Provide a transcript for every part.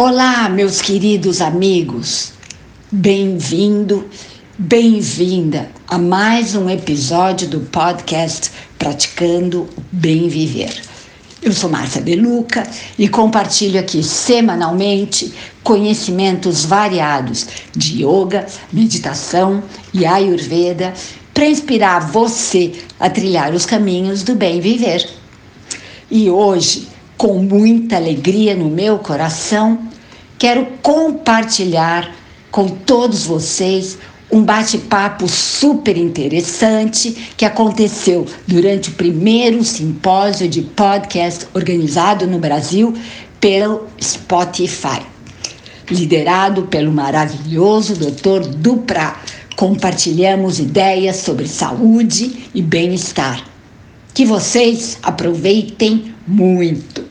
Olá, meus queridos amigos. Bem-vindo, bem-vinda a mais um episódio do podcast Praticando Bem Viver. Eu sou Márcia Beluca e compartilho aqui semanalmente conhecimentos variados de yoga, meditação e ayurveda para inspirar você a trilhar os caminhos do bem viver. E hoje com muita alegria no meu coração, quero compartilhar com todos vocês um bate-papo super interessante que aconteceu durante o primeiro simpósio de podcast organizado no Brasil pelo Spotify, liderado pelo maravilhoso Dr. Dupra. Compartilhamos ideias sobre saúde e bem-estar. Que vocês aproveitem muito.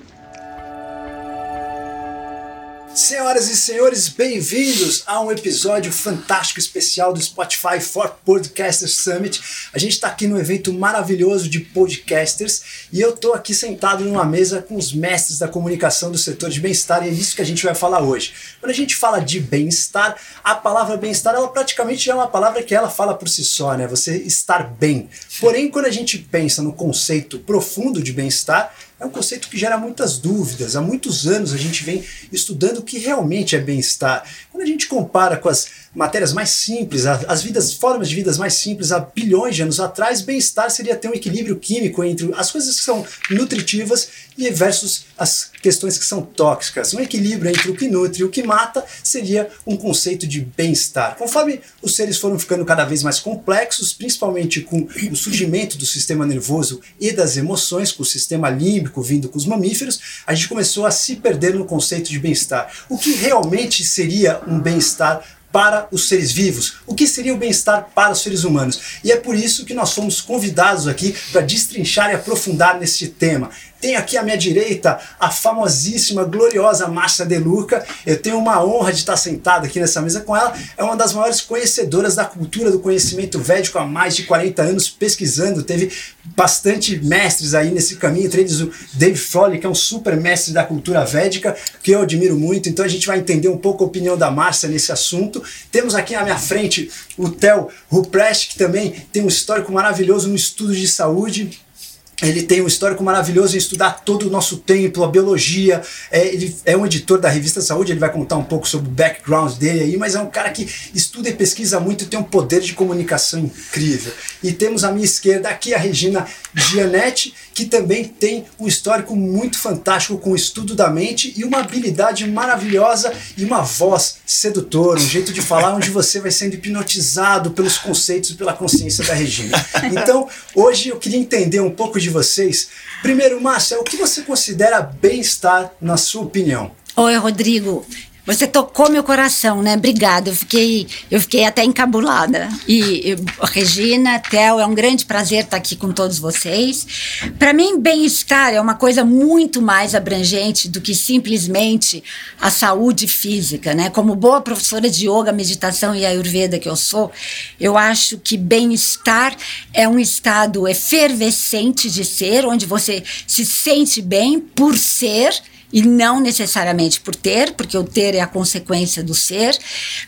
Senhoras e senhores, bem-vindos a um episódio fantástico especial do Spotify for Podcasters Summit. A gente está aqui no evento maravilhoso de podcasters e eu estou aqui sentado numa mesa com os mestres da comunicação do setor de bem-estar e é isso que a gente vai falar hoje. Quando a gente fala de bem-estar, a palavra bem-estar ela praticamente é uma palavra que ela fala por si só, né? Você estar bem. Porém, quando a gente pensa no conceito profundo de bem-estar, é um conceito que gera muitas dúvidas. Há muitos anos a gente vem estudando o que realmente é bem-estar. Quando a gente compara com as matérias mais simples, as vidas, formas de vidas mais simples há bilhões de anos atrás, bem-estar seria ter um equilíbrio químico entre as coisas que são nutritivas e versus as questões que são tóxicas. Um equilíbrio entre o que nutre e o que mata seria um conceito de bem-estar. Conforme os seres foram ficando cada vez mais complexos, principalmente com o surgimento do sistema nervoso e das emoções, com o sistema límbico vindo com os mamíferos, a gente começou a se perder no conceito de bem-estar. O que realmente seria um bem-estar para os seres vivos, o que seria o bem-estar para os seres humanos. E é por isso que nós fomos convidados aqui para destrinchar e aprofundar neste tema. Tenho aqui à minha direita a famosíssima, gloriosa Márcia Deluca. Eu tenho uma honra de estar sentado aqui nessa mesa com ela. É uma das maiores conhecedoras da cultura do conhecimento védico há mais de 40 anos, pesquisando. Teve bastante mestres aí nesse caminho, entre eles o Dave Foley, que é um super mestre da cultura védica, que eu admiro muito. Então a gente vai entender um pouco a opinião da Márcia nesse assunto. Temos aqui à minha frente o Theo Ruprecht, que também tem um histórico maravilhoso no estudo de saúde ele tem um histórico maravilhoso em estudar todo o nosso templo, a biologia. É, ele é um editor da revista Saúde, ele vai contar um pouco sobre o background dele aí, mas é um cara que estuda e pesquisa muito e tem um poder de comunicação incrível. E temos à minha esquerda aqui a Regina Gianetti, que também tem um histórico muito fantástico com o estudo da mente e uma habilidade maravilhosa e uma voz sedutora, um jeito de falar onde você vai sendo hipnotizado pelos conceitos e pela consciência da Regina. Então, hoje eu queria entender um pouco de de vocês. Primeiro, Márcia, o que você considera bem-estar na sua opinião? Oi, Rodrigo. Você tocou meu coração, né? Obrigada. Eu fiquei, eu fiquei até encabulada. E, e Regina, Theo, é um grande prazer estar aqui com todos vocês. Para mim, bem-estar é uma coisa muito mais abrangente do que simplesmente a saúde física, né? Como boa professora de yoga, meditação e ayurveda que eu sou, eu acho que bem-estar é um estado efervescente de ser, onde você se sente bem por ser e não necessariamente por ter, porque o ter é a consequência do ser,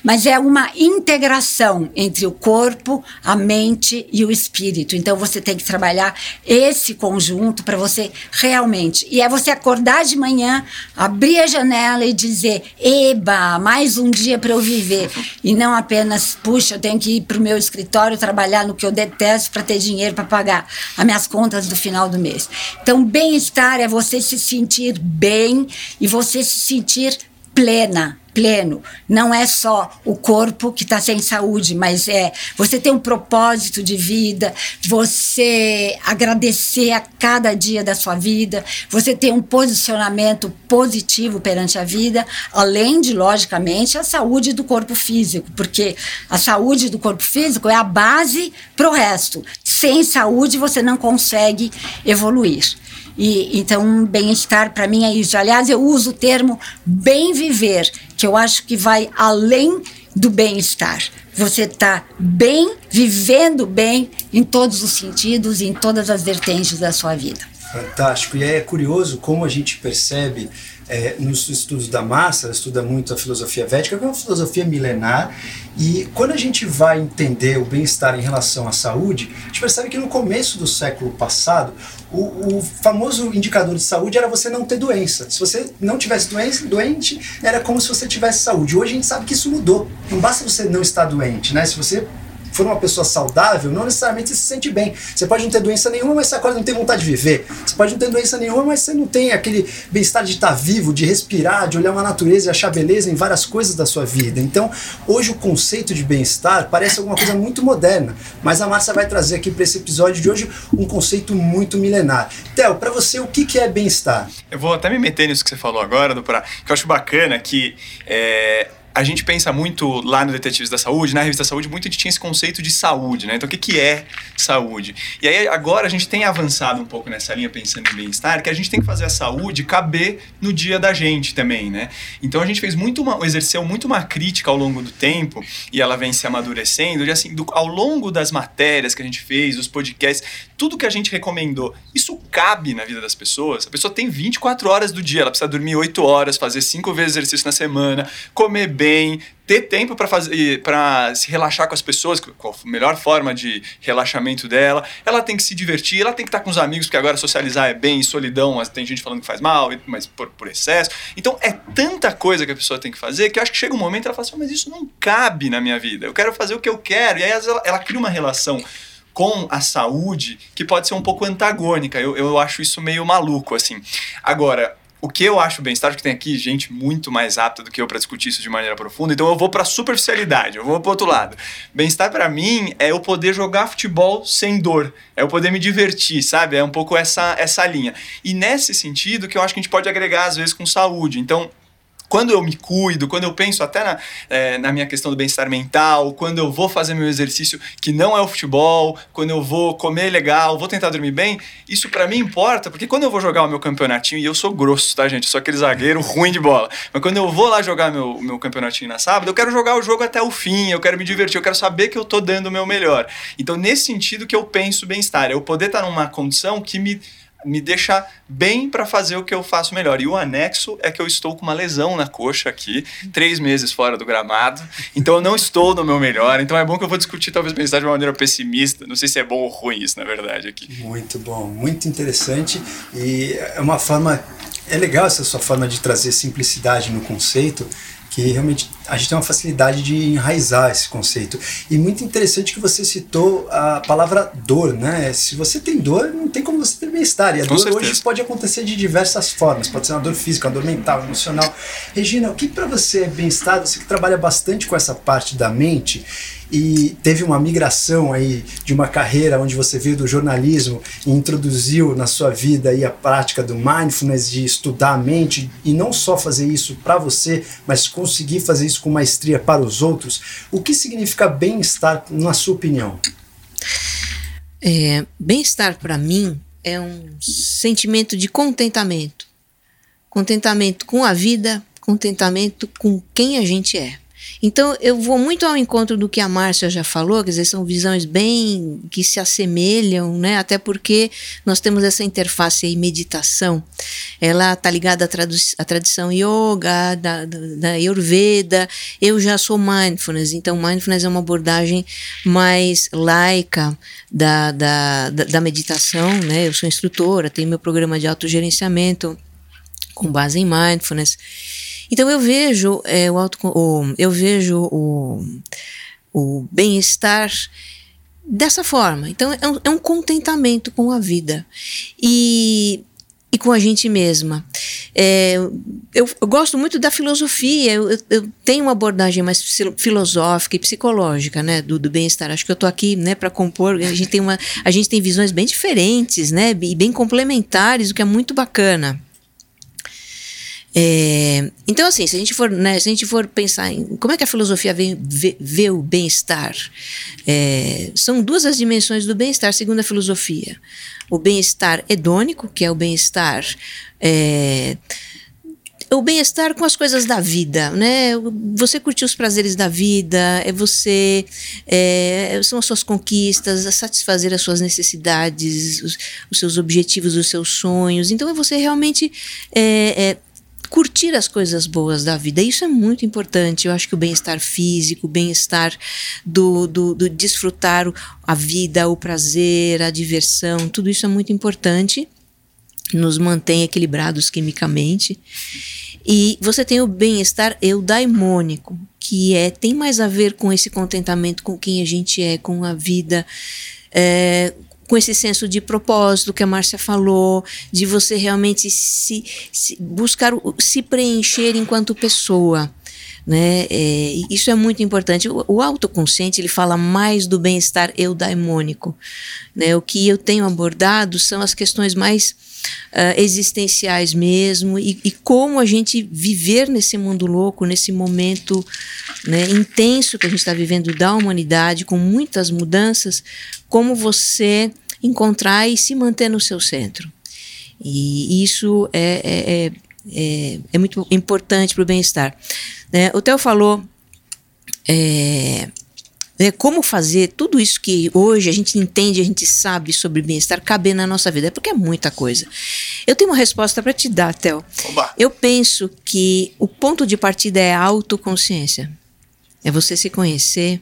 mas é uma integração entre o corpo, a mente e o espírito. Então você tem que trabalhar esse conjunto para você realmente. E é você acordar de manhã, abrir a janela e dizer: "Eba, mais um dia para eu viver". E não apenas, puxa, eu tenho que ir para o meu escritório trabalhar no que eu detesto para ter dinheiro para pagar as minhas contas do final do mês. Então, bem-estar é você se sentir bem bem e você se sentir plena, pleno. Não é só o corpo que está sem saúde, mas é você ter um propósito de vida, você agradecer a cada dia da sua vida, você ter um posicionamento positivo perante a vida, além de, logicamente, a saúde do corpo físico, porque a saúde do corpo físico é a base para o resto. Sem saúde, você não consegue evoluir. E então bem-estar para mim é isso. Aliás, eu uso o termo bem viver, que eu acho que vai além do bem-estar. Você está bem, vivendo bem em todos os sentidos, em todas as vertentes da sua vida. Fantástico. E é curioso como a gente percebe é, nos estudos da massa, estuda muito a filosofia védica, que é uma filosofia milenar, e quando a gente vai entender o bem-estar em relação à saúde, a gente percebe que no começo do século passado, o, o, famoso indicador de saúde era você não ter doença. Se você não tivesse doença, doente, era como se você tivesse saúde. Hoje a gente sabe que isso mudou. Não basta você não estar doente, né? Se você for uma pessoa saudável, não necessariamente você se sente bem. Você pode não ter doença nenhuma, mas você acorda não tem vontade de viver. Você pode não ter doença nenhuma, mas você não tem aquele bem-estar de estar vivo, de respirar, de olhar uma natureza e achar beleza em várias coisas da sua vida. Então, hoje o conceito de bem-estar parece alguma coisa muito moderna, mas a Márcia vai trazer aqui para esse episódio de hoje um conceito muito milenar. Theo, para você, o que, é bem-estar? Eu vou até me meter nisso que você falou agora, do que eu acho bacana que é, a gente pensa muito lá no Detetives da Saúde, na revista Saúde, muito a gente tinha esse conceito de saúde, né? Então, o que, que é saúde? E aí, agora a gente tem avançado um pouco nessa linha, pensando em bem-estar, que a gente tem que fazer a saúde caber no dia da gente também, né? Então, a gente fez muito uma, exerceu muito uma crítica ao longo do tempo, e ela vem se amadurecendo, de assim, do, ao longo das matérias que a gente fez, os podcasts, tudo que a gente recomendou, isso cabe na vida das pessoas? A pessoa tem 24 horas do dia, ela precisa dormir 8 horas, fazer 5 vezes exercício na semana, comer bem, bem, ter tempo para fazer para se relaxar com as pessoas, qual a melhor forma de relaxamento dela. Ela tem que se divertir, ela tem que estar com os amigos, porque agora socializar é bem, solidão, mas tem gente falando que faz mal, mas por, por excesso. Então é tanta coisa que a pessoa tem que fazer que eu acho que chega um momento ela fala assim, mas isso não cabe na minha vida. Eu quero fazer o que eu quero. E aí ela, ela cria uma relação com a saúde que pode ser um pouco antagônica. Eu, eu acho isso meio maluco, assim. Agora, o que eu acho bem-estar, que tem aqui gente muito mais apta do que eu para discutir isso de maneira profunda, então eu vou para superficialidade, eu vou para outro lado. Bem-estar para mim é eu poder jogar futebol sem dor, é eu poder me divertir, sabe? É um pouco essa essa linha. E nesse sentido que eu acho que a gente pode agregar às vezes com saúde. Então, quando eu me cuido, quando eu penso até na, é, na minha questão do bem-estar mental, quando eu vou fazer meu exercício que não é o futebol, quando eu vou comer legal, vou tentar dormir bem, isso para mim importa, porque quando eu vou jogar o meu campeonatinho, e eu sou grosso, tá, gente? Eu sou aquele zagueiro ruim de bola, mas quando eu vou lá jogar meu, meu campeonatinho na sábado, eu quero jogar o jogo até o fim, eu quero me divertir, eu quero saber que eu tô dando o meu melhor. Então, nesse sentido que eu penso bem-estar, é eu poder estar numa condição que me me deixa bem para fazer o que eu faço melhor. E o anexo é que eu estou com uma lesão na coxa aqui, três meses fora do gramado, então eu não estou no meu melhor. Então é bom que eu vou discutir talvez pensar de uma maneira pessimista. Não sei se é bom ou ruim isso, na verdade, aqui. Muito bom, muito interessante e é uma forma é legal essa sua forma de trazer simplicidade no conceito que realmente a gente tem uma facilidade de enraizar esse conceito. E muito interessante que você citou a palavra dor, né? Se você tem dor, não tem como você ter bem-estar. E a Com dor certeza. hoje pode acontecer de diversas formas. Pode ser uma dor física, uma dor mental, emocional. Regina, o que para você é bem-estar? Você que trabalha bastante com essa parte da mente e teve uma migração aí de uma carreira onde você veio do jornalismo e introduziu na sua vida aí a prática do mindfulness, de estudar a mente e não só fazer isso para você, mas conseguir fazer isso com maestria para os outros. O que significa bem-estar, na sua opinião? É, bem-estar para mim é um sentimento de contentamento. Contentamento com a vida, contentamento com quem a gente é. Então, eu vou muito ao encontro do que a Márcia já falou, quer dizer, são visões bem que se assemelham, né? Até porque nós temos essa interface aí, meditação. Ela está ligada à, à, tradição yoga, da, da, da Ayurveda. Eu já sou mindfulness, então mindfulness é uma abordagem mais laica da, da, da meditação, né? Eu sou instrutora, tenho meu programa de autogerenciamento com base em mindfulness. Então eu vejo é, o, auto, o eu vejo o, o bem-estar dessa forma. Então é um, é um, contentamento com a vida e, e com a gente mesma. É, eu, eu, gosto muito da filosofia, eu, eu, tenho uma abordagem mais filosófica e psicológica né, do, do bem-estar. Acho que eu estou aqui né, para compor. A gente, tem uma, a gente tem visões bem diferentes né, e bem complementares, o que é muito bacana. É, então, assim, se a gente for, né, se a gente for pensar em como é que a filosofia vê, vê, vê o bem-estar, é, são duas as dimensões do bem-estar, segundo a filosofia. O bem-estar hedônico, que é o bem-estar é, o bem-estar com as coisas da vida, né? Você curtir os prazeres da vida, é você é, são as suas conquistas, é satisfazer as suas necessidades, os, os, seus objetivos, os seus sonhos. Então é você realmente é, é curtir as coisas boas da vida. Isso é muito importante. Eu acho que o bem-estar físico, o bem-estar do, do, do, desfrutar a vida, o prazer, a diversão, tudo isso é muito importante. Nos mantém equilibrados quimicamente. E você tem o bem-estar eudaimônico, que é tem mais a ver com esse contentamento com quem a gente é, com a vida, é, com esse senso de propósito que a Márcia falou, de você realmente se, se buscar se preencher enquanto pessoa. Né? É, isso é muito importante. O, o, autoconsciente ele fala mais do bem-estar eudaimônico. Né? O que eu tenho abordado são as questões mais uh, existenciais mesmo e, e, como a gente viver nesse mundo louco, nesse momento né, intenso que a gente está vivendo da humanidade, com muitas mudanças, como você encontrar e se manter no seu centro. E isso é, é, é, é, é muito importante para o bem-estar. Né? O Theo falou é, né, como fazer tudo isso que hoje a gente entende, a gente sabe sobre bem-estar caber na nossa vida, é porque é muita coisa. Eu tenho uma resposta para te dar, Theo. Eu penso que o ponto de partida é a autoconsciência. É você se conhecer,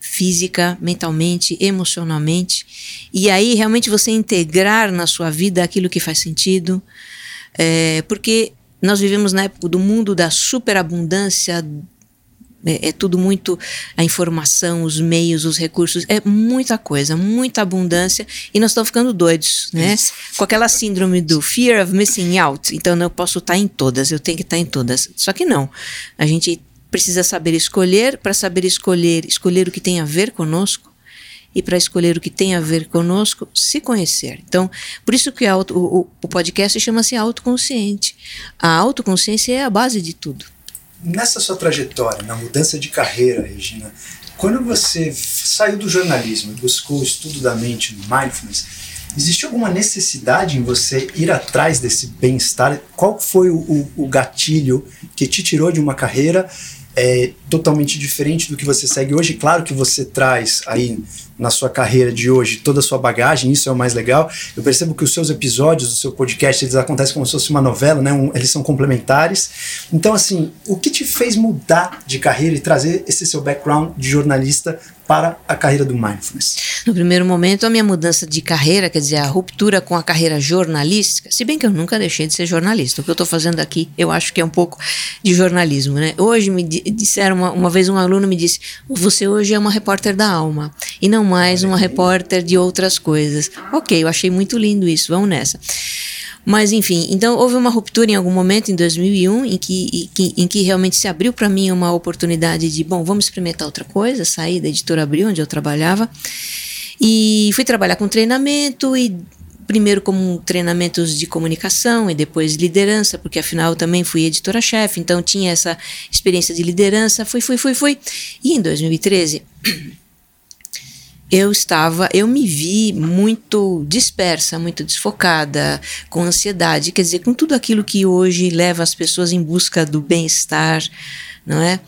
física, mentalmente, emocionalmente, e aí realmente você integrar na sua vida aquilo que faz sentido, é, porque nós vivemos na época do mundo da superabundância, é, é, tudo muito a informação, os meios, os recursos, é muita coisa, muita abundância e nós estamos ficando doidos, né? Isso. Com aquela síndrome do fear of missing out. Então eu posso estar em todas, eu tenho que estar em todas. Só que não. A gente precisa saber escolher, para saber escolher, escolher o que tem a ver conosco, e para escolher o que tem a ver conosco, se conhecer. Então, por isso que o, o podcast chama-se autoconsciente. A autoconsciência é a base de tudo. Nessa sua trajetória, na mudança de carreira, Regina, quando você saiu do jornalismo e buscou o estudo da mente mindfulness, existe alguma necessidade em você ir atrás desse bem-estar? Qual foi o, o, o gatilho que te tirou de uma carreira é totalmente diferente do que você segue hoje. Claro que você traz aí na sua carreira de hoje toda a sua bagagem, isso é o mais legal. Eu percebo que os seus episódios do seu podcast, eles acontecem como se fosse uma novela, né? Um, eles são complementares. Então, assim, o que te fez mudar de carreira e trazer esse seu background de jornalista para a carreira do mindfulness? No primeiro momento, a minha mudança de carreira, quer dizer, a ruptura com a carreira jornalística, se bem que eu nunca deixei de ser jornalista. O que eu estou fazendo aqui, eu acho que é um pouco de jornalismo, né? Hoje me disseram, uma, uma vez um aluno me disse, você hoje é uma repórter da alma e não mais uma repórter de outras coisas. Ok, eu achei muito lindo isso, vamos nessa. Mas, enfim, então houve uma ruptura em algum momento, em 2001, em que, em que, em que realmente se abriu para mim uma oportunidade de, bom, vamos experimentar outra coisa, sair da editora Abril, onde eu trabalhava. E fui trabalhar com treinamento e primeiro como treinamentos de comunicação e depois liderança, porque afinal eu também fui editora-chefe, então tinha essa experiência de liderança, fui, fui, fui, fui. E em 2013 eu estava, eu me vi muito dispersa, muito desfocada, com ansiedade, quer dizer, com tudo aquilo que hoje leva as pessoas em busca do bem-estar, não é?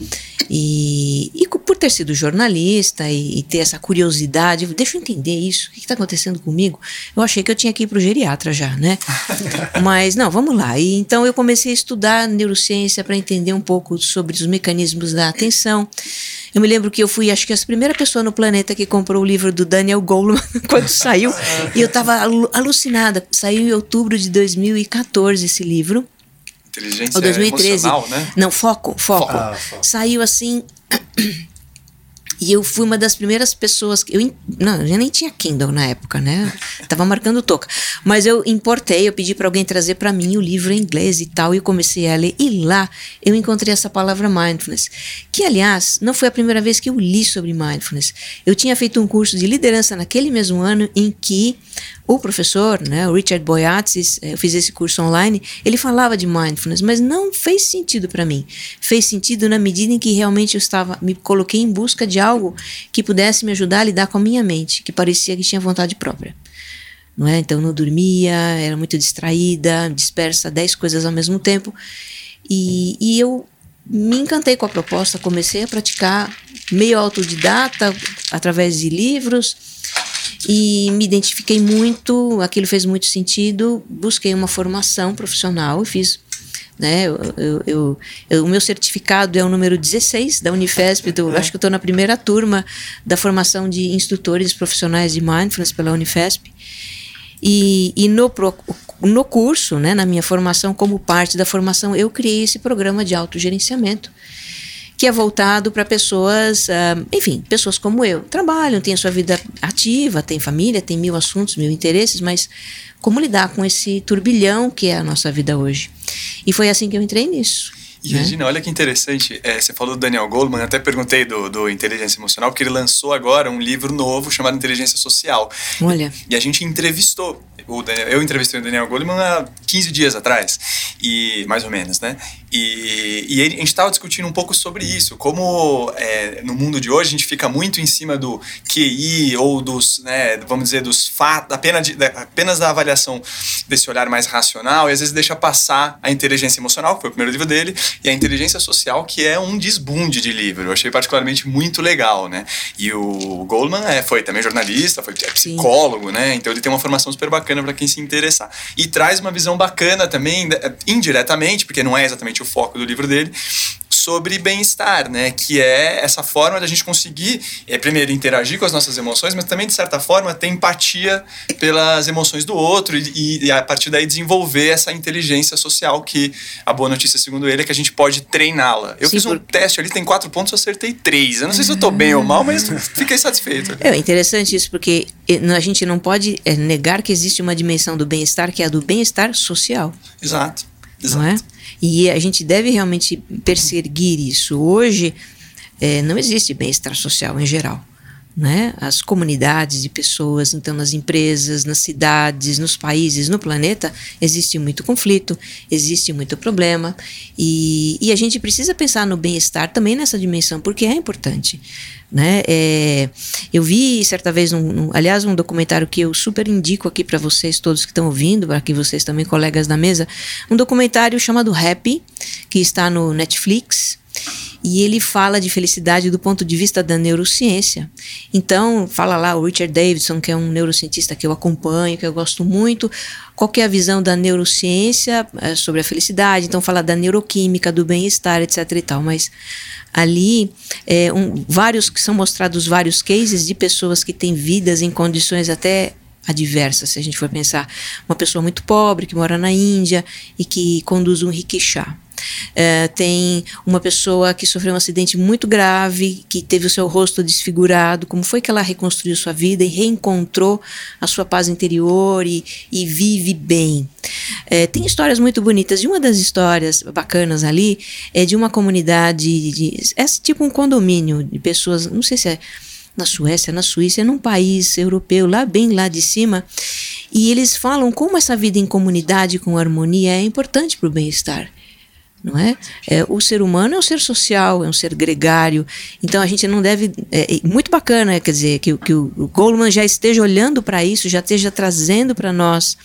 E, e, por ter sido jornalista e, e, ter essa curiosidade, deixa eu entender isso, o que está acontecendo comigo? Eu achei que eu tinha que ir para o geriatra já, né? Mas não, vamos lá. E, então eu comecei a estudar neurociência para entender um pouco sobre os mecanismos da atenção. Eu me lembro que eu fui, acho que a primeira pessoa no planeta que comprou o livro do Daniel Goleman quando saiu, e eu estava alucinada. Saiu em outubro de 2014 esse livro. Inteligência Ou 2013. né? Não, foco, foco. Ah, foco. Saiu assim. E eu fui uma das primeiras pessoas. Que eu, não, eu nem tinha Kindle na época, né? Tava marcando toca. Mas eu importei, eu pedi para alguém trazer para mim o livro em inglês e tal. E eu comecei a ler. E lá eu encontrei essa palavra mindfulness. Que, aliás, não foi a primeira vez que eu li sobre mindfulness. Eu tinha feito um curso de liderança naquele mesmo ano em que o professor, né, o Richard Boyatzis, eh, eu fiz esse curso online, ele falava de mindfulness, mas não fez sentido para mim. Fez sentido na medida em que realmente eu estava, me coloquei em busca de algo que pudesse me ajudar a lidar com a minha mente, que parecia que tinha vontade própria. Não é? Então não dormia, era muito distraída, dispersa, dez coisas ao mesmo tempo. E, e eu me encantei com a proposta, comecei a praticar meio autodidata, através de livros, e me identifiquei muito, aquilo fez muito sentido, busquei uma formação profissional e fiz né? Eu, eu, eu, o meu certificado é o número 16 da Unifesp, eu acho que eu estou na primeira turma da formação de instrutores profissionais de mindfulness pela Unifesp. E, e no, no curso, né, na minha formação, como parte da formação, eu criei esse programa de autogerenciamento que é voltado para pessoas, uh, enfim, pessoas como eu. Trabalham, têm a sua vida ativa, têm família, têm mil assuntos, mil interesses, mas como lidar com esse turbilhão que é a nossa vida hoje? E foi assim que eu entrei nisso. E né? Regina, olha que interessante, é, você falou do Daniel Goleman, até perguntei do, do Inteligência Emocional, porque ele lançou agora um livro novo chamado Inteligência Social. Olha. E, e a gente entrevistou o Daniel, eu entrevistei o Daniel Goleman há 15 dias atrás, e mais ou menos, né? E, e ele, a gente estava discutindo um pouco sobre isso, como é, no mundo de hoje a gente fica muito em cima do QI ou dos, né, vamos dizer, dos fatos, apenas, de, apenas da avaliação desse olhar mais racional, e às vezes deixa passar a inteligência emocional, que foi o primeiro livro dele, e a inteligência social, que é um desbunde de livro. Eu achei particularmente muito legal, né? E o Goldman é, foi também jornalista, foi psicólogo, Sim. né? Então ele tem uma formação super bacana para quem se interessar. E traz uma visão bacana também, né, indiretamente, porque não é exatamente o foco do livro dele, sobre bem-estar, né? Que é essa forma da gente conseguir, é, primeiro, interagir com as nossas emoções, mas também, de certa forma, ter empatia pelas emoções do outro e, e, a partir daí desenvolver essa inteligência social que a boa notícia, segundo ele, é que a gente pode treiná-la. Eu Sim, fiz um por... teste ali, tem quatro pontos, eu acertei três. Eu não sei se eu tô bem ou mal, mas fiquei satisfeito. É interessante isso, porque a gente não pode é, negar que existe uma dimensão do bem-estar que é a do bem-estar social. Exato. Exato. Não é? E a gente deve realmente perseguir isso. Hoje, é, não existe bem-estar social em geral. Né? As comunidades de pessoas, então nas empresas, nas cidades, nos países, no planeta, existe muito conflito, existe muito problema e, e a gente precisa pensar no bem-estar também nessa dimensão, porque é importante. Né? É, eu vi certa vez, um, um, aliás, um documentário que eu super indico aqui para vocês todos que estão ouvindo, para que vocês também, colegas da mesa, um documentário chamado Happy, que está no Netflix. E ele fala de felicidade do ponto de vista da neurociência. Então, fala lá o Richard Davidson, que é um neurocientista que eu acompanho, que eu gosto muito. Qual é a visão da neurociência é, sobre a felicidade? Então, fala da neuroquímica, do bem-estar, etc. e tal. Mas ali é, um, vários que são mostrados vários cases de pessoas que têm vidas em condições até adversas, se a gente for pensar, uma pessoa muito pobre que mora na Índia e que conduz um rickshaw. É, tem uma pessoa que sofreu um acidente muito grave, que teve o seu rosto desfigurado. Como foi que ela reconstruiu sua vida e reencontrou a sua paz interior e, e vive bem? É, tem histórias muito bonitas. E uma das histórias bacanas ali é de uma comunidade, de, é tipo um condomínio de pessoas, não sei se é na Suécia, na Suíça, é num país europeu, lá bem lá de cima. E eles falam como essa vida em comunidade com harmonia é importante para o bem-estar não é? é? O ser humano é um ser social, é um ser gregário, então a gente não deve. É, é muito bacana, quer dizer, que, que o, o já esteja olhando para isso, já esteja trazendo para nós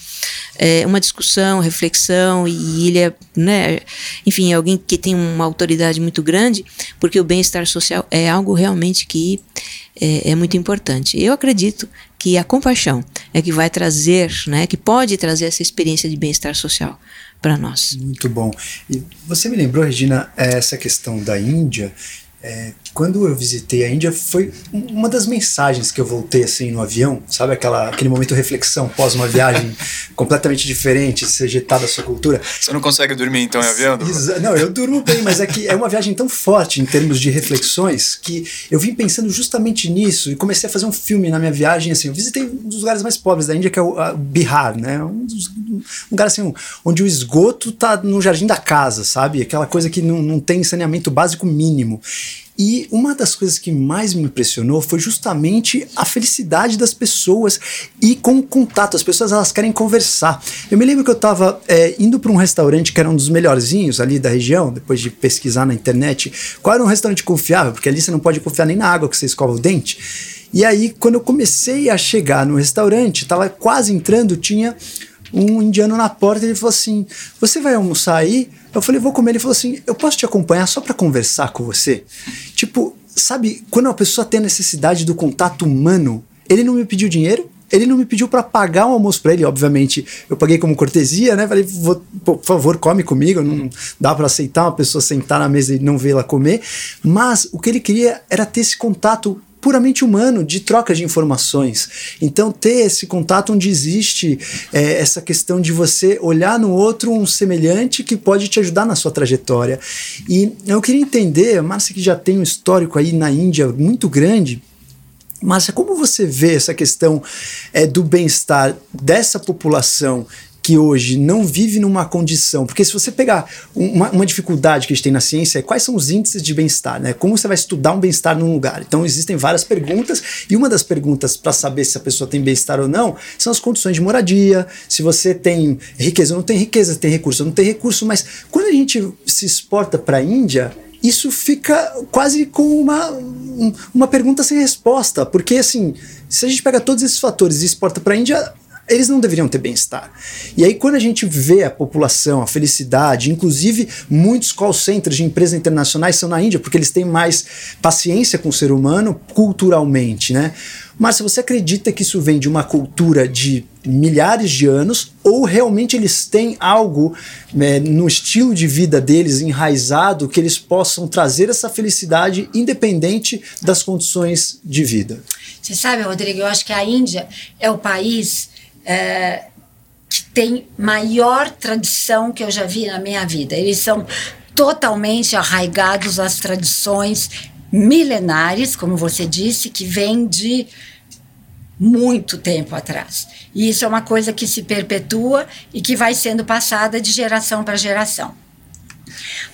é, uma discussão, reflexão, e ele é, né, enfim, é alguém que tem uma autoridade muito grande, porque o bem-estar social é algo realmente que é, é muito importante. Eu acredito que a compaixão é que vai trazer, né, que pode trazer essa experiência de bem-estar social para nós. Muito bom. E você me lembrou, Regina, essa questão da Índia. É, quando eu visitei a Índia, foi uma das mensagens que eu voltei assim no avião, sabe aquela, aquele momento de reflexão pós uma viagem completamente diferente, se ejetar da sua cultura. Você não consegue dormir então em avião? Não, eu durmo bem, mas é que é uma viagem tão forte em termos de reflexões que eu vim pensando justamente nisso e comecei a fazer um filme na minha viagem. Assim, eu visitei um dos lugares mais pobres da Índia, que é o Bihar, né? Um, dos, um lugar assim, onde o esgoto tá no jardim da casa, sabe? Aquela coisa que não, não tem saneamento básico mínimo. E uma das coisas que mais me impressionou foi justamente a felicidade das pessoas e com o contato. As pessoas elas querem conversar. Eu me lembro que eu estava é, indo para um restaurante que era um dos melhorzinhos ali da região, depois de pesquisar na internet qual era um restaurante confiável, porque ali você não pode confiar nem na água que você escova o dente. E aí, quando eu comecei a chegar no restaurante, estava quase entrando, tinha um indiano na porta, ele falou assim: Você vai almoçar aí? Eu falei, vou comer. Ele falou assim: Eu posso te acompanhar só para conversar com você? Tipo, sabe, quando a pessoa tem a necessidade do contato humano, ele não me pediu dinheiro, ele não me pediu para pagar um almoço para ele, obviamente. Eu paguei como cortesia, né? Falei, por favor, come comigo. Não dá para aceitar uma pessoa sentar na mesa e não vê-la comer. Mas o que ele queria era ter esse contato puramente humano, de troca de informações. Então, ter esse contato onde existe é, essa questão de você olhar no outro um semelhante que pode te ajudar na sua trajetória. E eu queria entender, Márcia, que já tem um histórico aí na Índia muito grande. Márcia, como você vê essa questão é, do bem-estar dessa população que hoje não vive numa condição. Porque se você pegar uma, uma, dificuldade que a gente tem na ciência, é quais são os índices de bem-estar, né? Como você vai estudar um bem-estar num lugar. Então existem várias perguntas, e uma das perguntas para saber se a pessoa tem bem-estar ou não são as condições de moradia, se você tem riqueza ou não tem riqueza, tem recurso ou não tem recurso. Mas quando a gente se exporta para a Índia, isso fica quase com uma, uma pergunta sem resposta, porque assim, se a gente pega todos esses fatores e exporta para a Índia, eles não deveriam ter bem-estar. E aí, quando a gente vê a população, a felicidade, inclusive muitos call centers de empresas internacionais são na Índia, porque eles têm mais paciência com o ser humano culturalmente, né? Mas se você acredita que isso vem de uma cultura de milhares de anos, ou realmente eles têm algo né, no estilo de vida deles enraizado que eles possam trazer essa felicidade independente das condições de vida? Você sabe, Rodrigo, eu acho que a Índia é o país é, que tem maior tradição que eu já vi na minha vida. Eles são totalmente arraigados às tradições milenares, como você disse, que vem de muito tempo atrás. E isso é uma coisa que se perpetua e que vai sendo passada de geração para geração.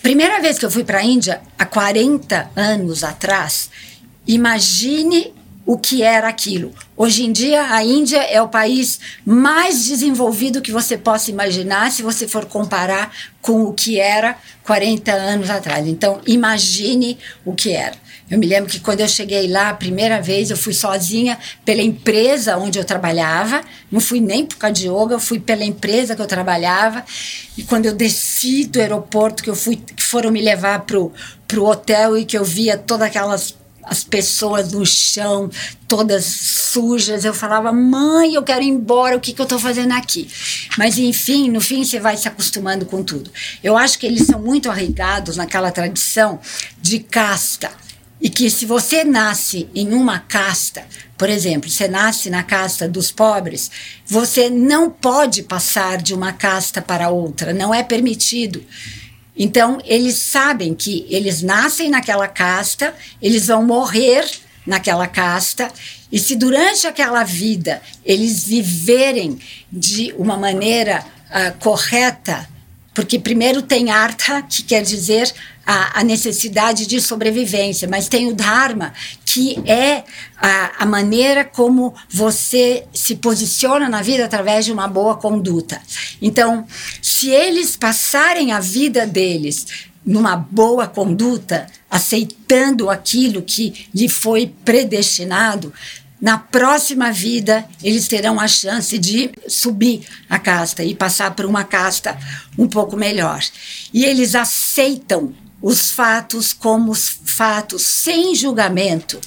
Primeira vez que eu fui para a Índia, há 40 anos atrás, imagine o que era aquilo. Hoje em dia, a Índia é o país mais desenvolvido que você possa imaginar se você for comparar com o que era 40 anos atrás. Então, imagine o que era. Eu me lembro que quando eu cheguei lá a primeira vez, eu fui sozinha pela empresa onde eu trabalhava. Não fui nem por causa de yoga, eu fui pela empresa que eu trabalhava. E quando eu desci do aeroporto, que eu fui, que foram me levar pro, pro hotel e que eu via todas aquelas as pessoas no chão, todas sujas. Eu falava, mãe, eu quero ir embora, o que, que eu estou fazendo aqui? Mas, enfim, no fim você vai se acostumando com tudo. Eu acho que eles são muito arraigados naquela tradição de casta. E que se você nasce em uma casta, por exemplo, você nasce na casta dos pobres, você não pode passar de uma casta para outra, não é permitido. Então, eles sabem que eles nascem naquela casta, eles vão morrer naquela casta, e se durante aquela vida eles viverem de uma maneira uh, correta, porque primeiro tem artha, que quer dizer a, a, necessidade de sobrevivência, mas tem o dharma, que é a, a, maneira como você se posiciona na vida através de uma boa conduta. Então, se eles passarem a vida deles numa boa conduta, aceitando aquilo que lhe foi predestinado, na próxima vida eles terão a chance de subir a casta e passar por uma casta um pouco melhor. E eles aceitam os fatos como os fatos, sem julgamento.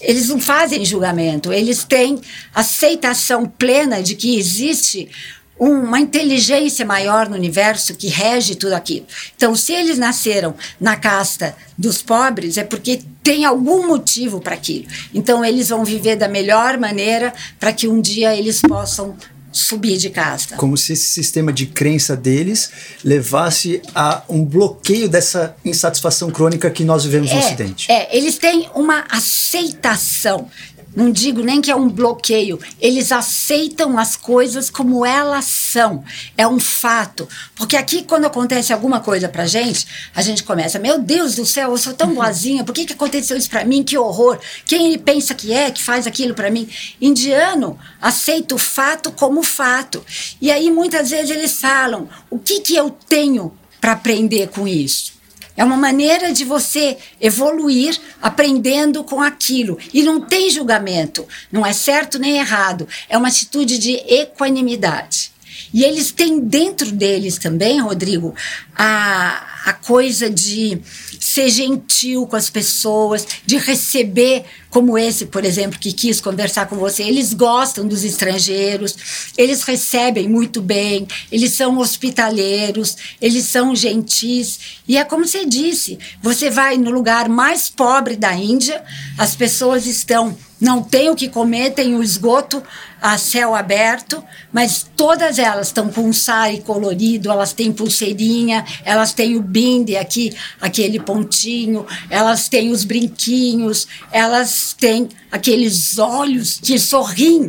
Eles não fazem julgamento, eles têm aceitação plena de que existe uma inteligência maior no universo que rege tudo aquilo. Então, se eles nasceram na casta dos pobres, é porque tem algum motivo para aquilo. Então, eles vão viver da melhor maneira para que um dia eles possam subir de casta. Como se esse sistema de crença deles levasse a um bloqueio dessa insatisfação crônica que nós vivemos é, no Ocidente. É, eles têm uma aceitação não digo nem que é um bloqueio, eles aceitam as coisas como elas são. É um fato. Porque aqui, quando acontece alguma coisa pra gente, a gente começa: Meu Deus do céu, eu sou tão boazinha, por que, que aconteceu isso pra mim? Que horror! Quem ele pensa que é que faz aquilo pra mim? Indiano aceita o fato como fato. E aí, muitas vezes, eles falam: O que, que eu tenho para aprender com isso? É uma maneira de você evoluir aprendendo com aquilo. E não tem julgamento. Não é certo nem errado. É uma atitude de equanimidade. E eles têm dentro deles também, Rodrigo, a, a coisa de ser gentil com as pessoas, de receber, como esse, por exemplo, que quis conversar com você. Eles gostam dos estrangeiros, eles recebem muito bem, eles são hospitaleiros, eles são gentis. E é como você disse: você vai no lugar mais pobre da Índia, as pessoas estão não tem o que comer, tem o esgoto a céu aberto, mas todas elas estão com um sari colorido, elas têm pulseirinha, elas têm o binde aqui, aquele pontinho, elas têm os brinquinhos, elas têm aqueles olhos que sorriem.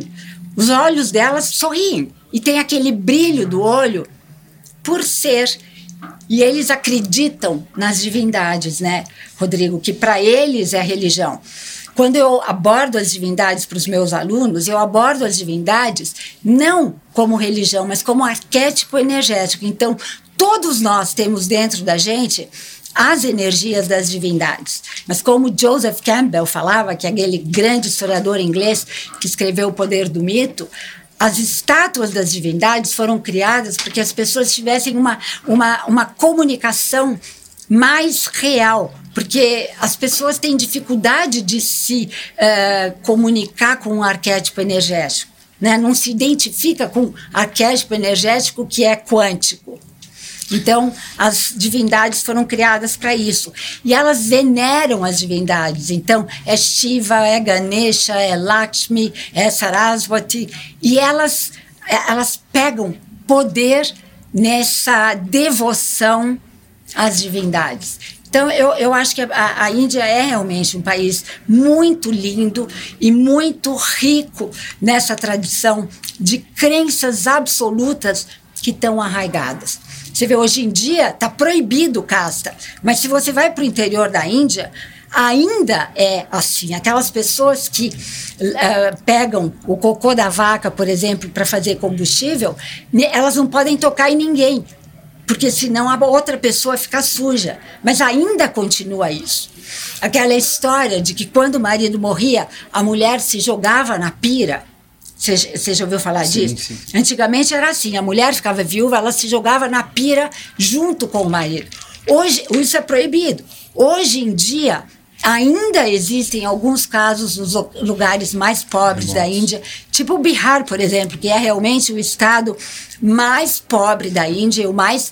Os olhos delas sorriem e tem aquele brilho do olho por ser e eles acreditam nas divindades, né, Rodrigo? Que para eles é religião. Quando eu abordo as divindades para os meus alunos, eu abordo as divindades não como religião, mas como arquétipo energético. Então, todos nós temos dentro da gente as energias das divindades. Mas como Joseph Campbell falava, que é aquele grande historiador inglês que escreveu O Poder do Mito, as estátuas das divindades foram criadas porque as pessoas tivessem uma, uma, uma comunicação mais real, porque as pessoas têm dificuldade de se uh, comunicar com um arquétipo energético, né? não se identifica com arquétipo energético que é quântico. Então, as divindades foram criadas para isso. E elas veneram as divindades. Então, é Shiva, é Ganesha, é Lakshmi, é Saraswati. E elas, elas pegam poder nessa devoção as divindades. Então, eu, eu acho que a, a, Índia é realmente um país muito lindo e muito rico nessa tradição de crenças absolutas que estão arraigadas. Você vê, hoje em dia está proibido casta, mas se você vai para o interior da Índia, ainda é assim. Aquelas pessoas que uh, pegam o cocô da vaca, por exemplo, para fazer combustível, elas não podem tocar em ninguém porque senão a outra pessoa fica suja. Mas ainda continua isso. Aquela história de que quando o marido morria, a mulher se jogava na pira. Você já ouviu falar sim, disso? Sim. Antigamente era assim: a mulher ficava viúva, ela se jogava na pira junto com o marido. Hoje, isso é proibido. Hoje em dia, ainda existem alguns casos nos lugares mais pobres Nossa. da Índia, tipo o Bihar, por exemplo, que é realmente o estado mais pobre da Índia, o mais,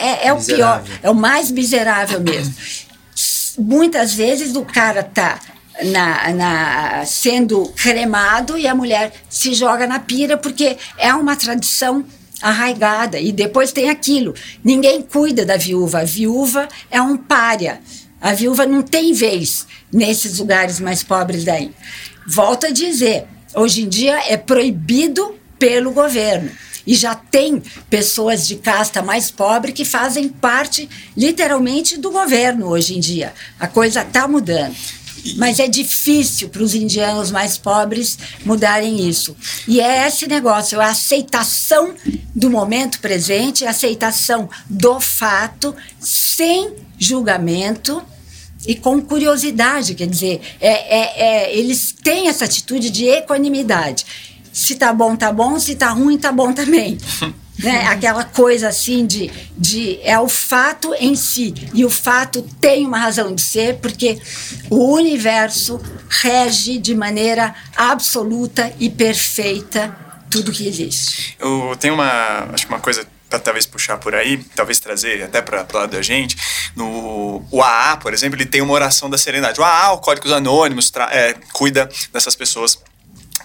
é, é o pior, é o mais miserável mesmo. Muitas vezes o cara tá na, na, sendo cremado e a mulher se joga na pira porque é uma tradição arraigada. E depois tem aquilo: ninguém cuida da viúva. A viúva é um pária. A viúva não tem vez nesses lugares mais pobres daí. Volto a dizer, hoje em dia é proibido pelo governo. E já tem pessoas de casta mais pobre que fazem parte, literalmente, do governo hoje em dia. A coisa está mudando. Mas é difícil para os indianos mais pobres mudarem isso. E é esse negócio, é a aceitação do momento presente, a aceitação do fato, sem julgamento e com curiosidade, quer dizer, é, é, é, eles têm essa atitude de equanimidade. Se tá bom, tá bom, se tá ruim, tá bom também. né? Aquela coisa assim de, de. É o fato em si. E o fato tem uma razão de ser, porque o universo rege de maneira absoluta e perfeita tudo que existe. Eu tenho uma, acho que uma coisa para talvez puxar por aí, talvez trazer até para o lado da gente, no o AA, por exemplo, ele tem uma oração da serenidade. O AA, o Códigos Anônimos, é, cuida dessas pessoas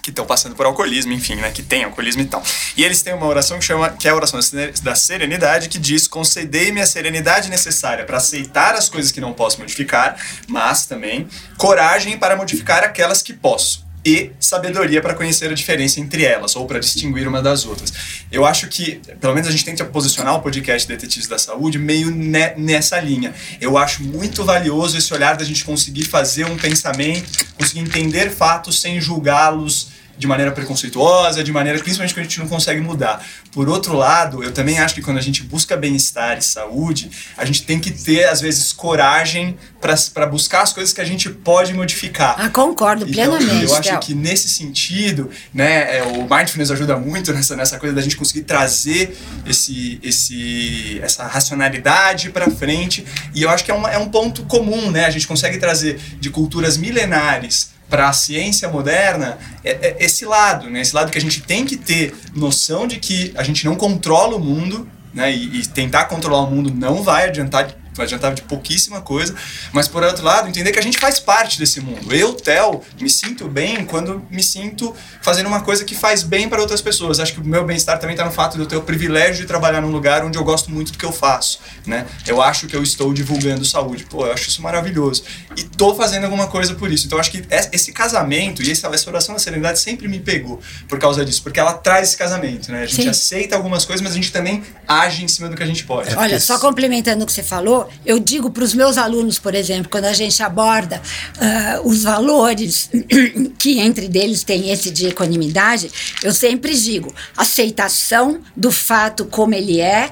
que estão passando por alcoolismo, enfim, né, que tem alcoolismo e tal. E eles têm uma oração que chama, que é a oração da serenidade, que diz: "Concedei-me a serenidade necessária para aceitar as coisas que não posso modificar, mas também coragem para modificar aquelas que posso." E sabedoria para conhecer a diferença entre elas, ou para distinguir uma das outras. Eu acho que, pelo menos a gente tenta posicionar o podcast Detetives da Saúde meio ne nessa linha. Eu acho muito valioso esse olhar da gente conseguir fazer um pensamento, conseguir entender fatos sem julgá-los de maneira preconceituosa, de maneira principalmente que a gente não consegue mudar. Por outro lado, eu também acho que quando a gente busca bem-estar e saúde, a gente tem que ter, às vezes, coragem para buscar as coisas que a gente pode modificar. Ah, concordo Então, plenamente. eu acho que nesse sentido, né, é, o mindfulness ajuda muito nessa, nessa coisa da gente conseguir trazer esse, esse, essa racionalidade para frente. E eu acho que é, uma, é um ponto comum, né? A gente consegue trazer de culturas milenares para a ciência moderna é, é esse lado, né? Esse lado que a gente tem que ter noção de que a gente não controla o mundo, né? E, e tentar controlar o mundo não vai adiantar vai adiantar de pouquíssima coisa, mas por outro lado, entender que a gente faz parte desse mundo. Eu, Theo, me sinto bem quando me sinto fazendo uma coisa que faz bem para outras pessoas. Acho que o meu bem-estar também está no fato de eu ter o privilégio de trabalhar num lugar onde eu gosto muito do que eu faço, né? Eu acho que eu estou divulgando saúde. Pô, eu acho isso maravilhoso. E tô fazendo alguma coisa por isso. Então acho que esse casamento e essa oração da serenidade sempre me pegou por causa disso, porque ela traz esse casamento, né? A gente Sim. aceita algumas coisas, mas a gente também age em cima do que a gente pode. Olha, só complementando o que você falou, eu digo para os meus alunos, por exemplo, quando a gente aborda ah, os valores que entre deles tem esse de equanimidade, eu sempre digo aceitação do fato como ele é,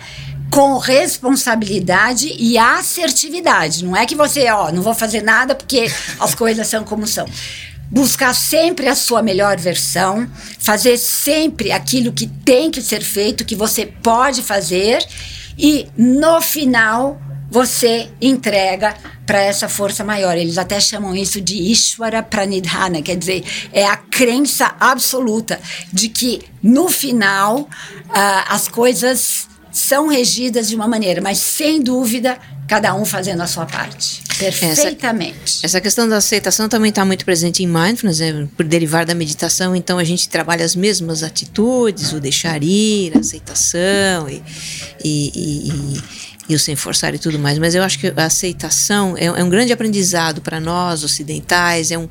com responsabilidade e assertividade. Não é que você, ó, não vou fazer nada porque as coisas são como são. Buscar sempre a sua melhor versão, fazer sempre aquilo que tem que ser feito, que você pode fazer, e no final você entrega para essa força maior. Eles até chamam isso de Ishvara Pranidhana, quer dizer, é a crença absoluta de que no final ah, as coisas são regidas de uma maneira, mas sem dúvida cada um fazendo a sua parte. Perfeitamente. Essa questão da aceitação também está muito presente em mindfulness, né? por derivar da meditação. Então a gente trabalha as mesmas atitudes, o deixar ir, a aceitação e, e, e o sem forçar e tudo mais. Mas eu acho que a aceitação é, é um grande aprendizado para nós ocidentais, é um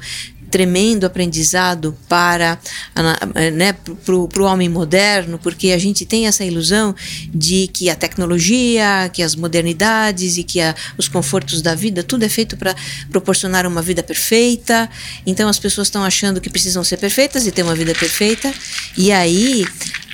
tremendo aprendizado para né, para o homem moderno, porque a gente tem essa ilusão de que a tecnologia, que as modernidades e que a, os confortos da vida, tudo é feito para proporcionar uma vida perfeita. Então as pessoas estão achando que precisam ser perfeitas e ter uma vida perfeita. E aí,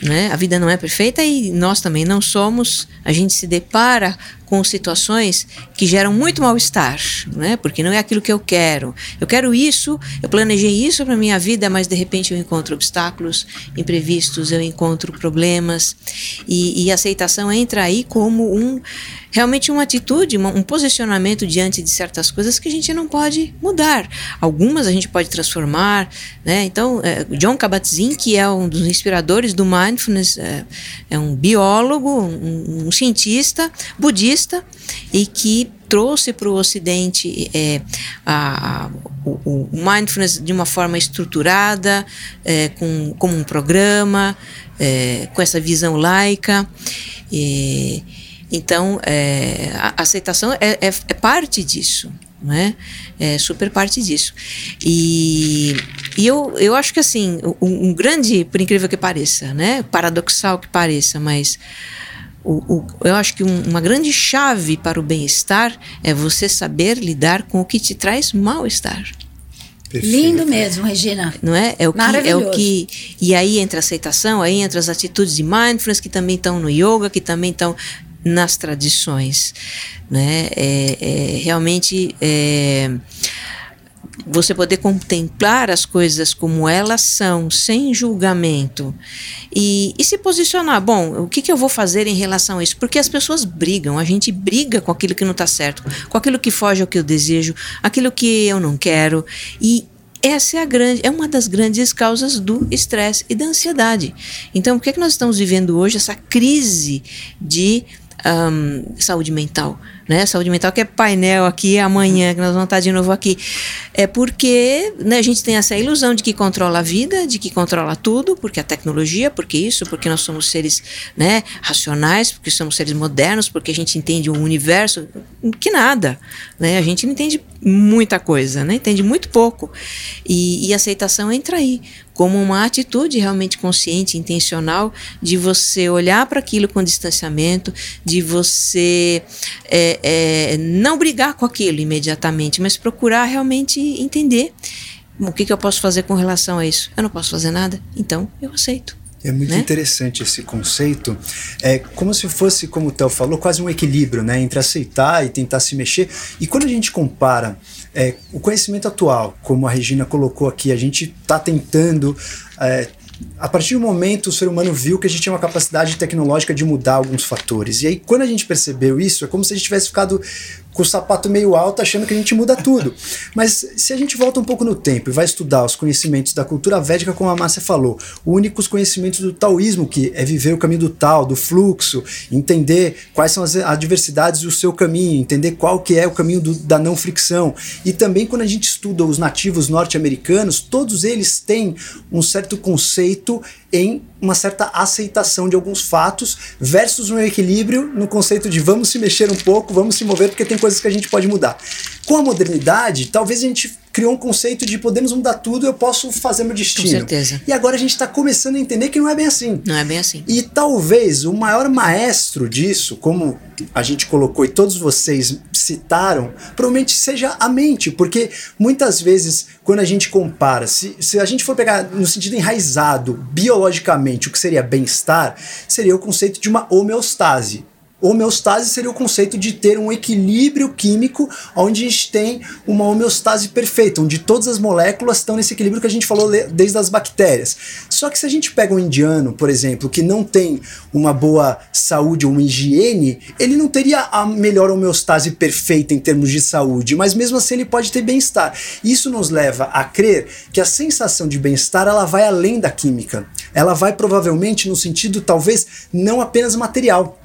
né, a vida não é perfeita e nós também não somos. A gente se depara com situações que geram muito mal-estar, né? Porque não é aquilo que eu quero. Eu quero isso, eu planejei isso para minha vida, mas de repente eu encontro obstáculos imprevistos, eu encontro problemas e, e aceitação entra aí como um realmente uma atitude, um posicionamento diante de certas coisas que a gente não pode mudar. Algumas a gente pode transformar, né? Então, é, John Kabat-Zinn, que é um dos inspiradores do mindfulness, é, é um biólogo, um, um cientista budista e que trouxe para o Ocidente é, a, o, o, mindfulness de uma forma estruturada, é, com, como um programa, é, com essa visão laica. E, então, é, a aceitação é, é, parte disso, né? É super parte disso. E, e eu, eu acho que, assim, um, um, grande, por incrível que pareça, né? Paradoxal que pareça, mas o, o, eu acho que um, uma grande chave para o bem-estar é você saber lidar com o que te traz mal-estar. Lindo mesmo, Regina. Não é? É o que é o que e aí entra a aceitação, aí entra as atitudes de mindfulness que também estão no yoga, que também estão nas tradições, né? É, é realmente é, você poder contemplar as coisas como elas são, sem julgamento, e, e se posicionar. Bom, o que, que eu vou fazer em relação a isso? Porque as pessoas brigam, a gente briga com aquilo que não está certo, com aquilo que foge ao que eu desejo, aquilo que eu não quero, e essa é a grande, é uma das grandes causas do estresse e da ansiedade. Então, por que, que nós estamos vivendo hoje essa crise de um, saúde mental, né? Saúde mental que é painel aqui amanhã, que nós vamos estar de novo aqui. É porque né, a gente tem essa ilusão de que controla a vida, de que controla tudo, porque a tecnologia, porque isso, porque nós somos seres né, racionais, porque somos seres modernos, porque a gente entende o universo, que nada, né? A gente não entende muita coisa, né? Entende muito pouco. E, e aceitação entra aí como uma atitude realmente consciente, intencional, de você olhar para aquilo com distanciamento, de você é, é, não brigar com aquilo imediatamente, mas procurar realmente entender O que, que eu posso fazer com relação a isso? Eu não posso fazer nada, então eu aceito. É muito né? interessante esse conceito. É como se fosse, como o Theo falou, quase um equilíbrio né, entre aceitar e tentar se mexer. E quando a gente compara é, o conhecimento atual, como a Regina colocou aqui, a gente está tentando. É, a partir do momento o ser humano viu que a gente tinha uma capacidade tecnológica de mudar alguns fatores. E aí, quando a gente percebeu isso, é como se a gente tivesse ficado com o sapato meio alto, achando que a gente muda tudo. Mas se a gente volta um pouco no tempo e vai estudar os conhecimentos da cultura védica, como a Márcia falou, únicos conhecimentos do taoísmo, que é viver o caminho do tal, do fluxo, entender quais são as adversidades do seu caminho, entender qual que é o caminho do, da não fricção. E também quando a gente estuda os nativos norte-americanos, todos eles têm um certo conceito em uma certa aceitação de alguns fatos versus um equilíbrio no conceito de vamos se mexer um pouco, vamos se mover porque tem coisas que a gente pode mudar. Com a modernidade, talvez a gente criou um conceito de podemos mudar tudo, eu posso fazer meu destino. Com certeza. E agora a gente está começando a entender que não é bem assim. Não é bem assim. E talvez o maior maestro disso, como a gente colocou e todos vocês citaram, provavelmente seja a mente, porque muitas vezes quando a gente compara, se, se a gente for pegar no sentido enraizado, biologicamente, o que seria bem-estar, seria o conceito de uma homeostase. Homeostase seria o conceito de ter um equilíbrio químico onde a gente tem uma homeostase perfeita, onde todas as moléculas estão nesse equilíbrio que a gente falou desde as bactérias. Só que se a gente pega um indiano, por exemplo, que não tem uma boa saúde ou uma higiene, ele não teria a melhor homeostase perfeita em termos de saúde, mas mesmo assim ele pode ter bem-estar. Isso nos leva a crer que a sensação de bem-estar ela vai além da química. Ela vai provavelmente no sentido talvez não apenas material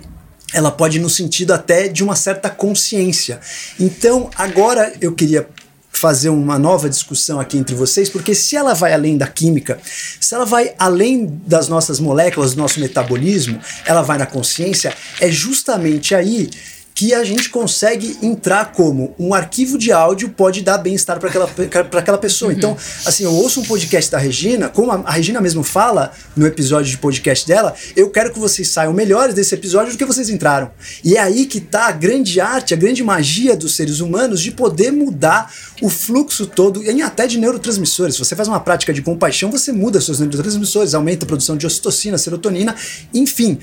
ela pode ir no sentido até de uma certa consciência. Então, agora eu queria fazer uma nova discussão aqui entre vocês, porque se ela vai além da química, se ela vai além das nossas moléculas, do nosso metabolismo, ela vai na consciência, é justamente aí que a gente consegue entrar como um arquivo de áudio pode dar bem-estar para aquela, pra aquela pessoa. Uhum. Então, assim, eu ouço um podcast da Regina, como a, a, Regina mesmo fala no episódio de podcast dela, eu quero que vocês saiam melhores desse episódio do que vocês entraram. E é aí que tá a grande arte, a grande magia dos seres humanos de poder mudar o fluxo todo, e até de neurotransmissores. Se você faz uma prática de compaixão, você muda seus neurotransmissores, aumenta a produção de ocitocina, serotonina, enfim.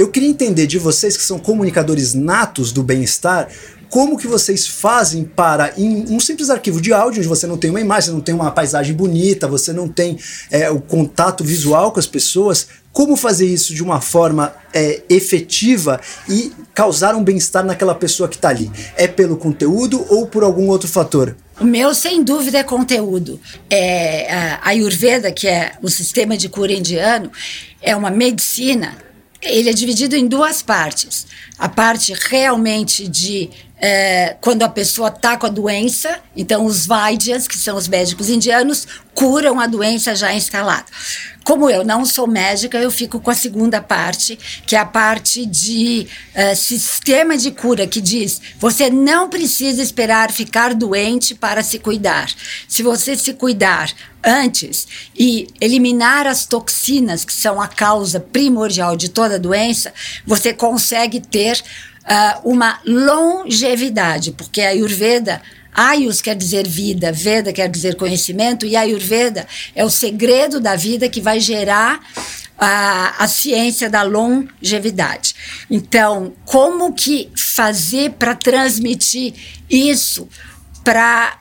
Eu queria entender de vocês que são comunicadores natos do bem-estar, como que vocês fazem para, em um simples arquivo de áudio, onde você não tem uma imagem, você não tem uma paisagem bonita, você não tem é, o contato visual com as pessoas, como fazer isso de uma forma é, efetiva e causar um bem-estar naquela pessoa que está ali? É pelo conteúdo ou por algum outro fator? O meu, sem dúvida, é conteúdo. É, a Ayurveda, que é o sistema de cura indiano, é uma medicina ele é dividido em duas partes. A parte realmente de é, quando a pessoa está com a doença, então os Vaidyas, que são os médicos indianos, curam a doença já instalada. Como eu não sou médica, eu fico com a segunda parte, que é a parte de uh, sistema de cura, que diz: você não precisa esperar ficar doente para se cuidar. Se você se cuidar antes e eliminar as toxinas, que são a causa primordial de toda doença, você consegue ter uh, uma longevidade, porque a Ayurveda Ayus quer dizer vida, Veda quer dizer conhecimento, e Ayurveda é o segredo da vida que vai gerar a, a ciência da longevidade. Então, como que fazer para transmitir isso para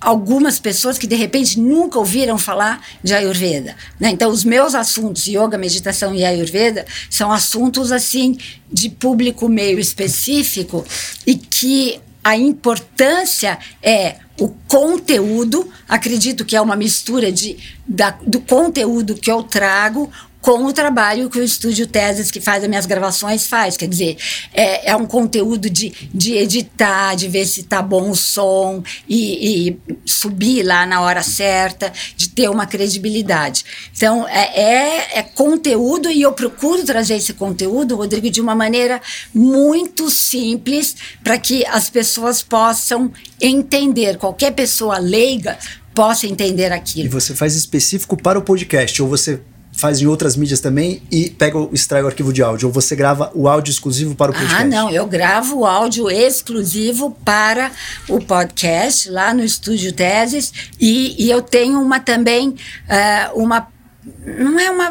algumas pessoas que de repente nunca ouviram falar de Ayurveda. Né? Então, os meus assuntos, yoga, meditação e Ayurveda, são assuntos assim de público meio específico e que a importância é o conteúdo, acredito que é uma mistura de, da, do conteúdo que eu trago com o trabalho que o Estúdio Teses, que faz as minhas gravações, faz. Quer dizer, é, é um conteúdo de, de editar, de ver se tá bom o som e, e, subir lá na hora certa, de ter uma credibilidade. Então, é, é, é conteúdo e eu procuro trazer esse conteúdo, Rodrigo, de uma maneira muito simples para que as pessoas possam entender. Qualquer pessoa leiga possa entender aquilo. E você faz específico para o podcast ou você faz em outras mídias também e pega o extrai o arquivo de áudio? Ou você grava o áudio exclusivo para o podcast? Ah, não, eu gravo o áudio exclusivo para o podcast lá no Estúdio Teses e, e eu tenho uma também, uh, uma não é uma,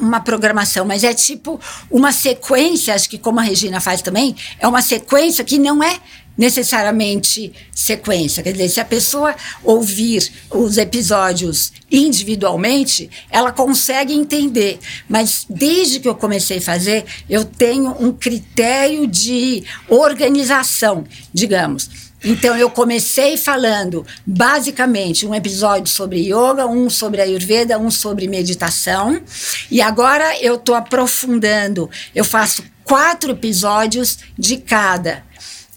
uma programação, mas é tipo uma sequência, acho que como a Regina faz também, é uma sequência que não é necessariamente sequência. Quer dizer, se a pessoa ouvir os episódios individualmente, ela consegue entender. Mas desde que eu comecei a fazer, eu tenho um critério de organização, digamos. Então eu comecei falando basicamente um episódio sobre yoga, um sobre ayurveda, um sobre meditação, e agora eu estou aprofundando. Eu faço quatro episódios de cada.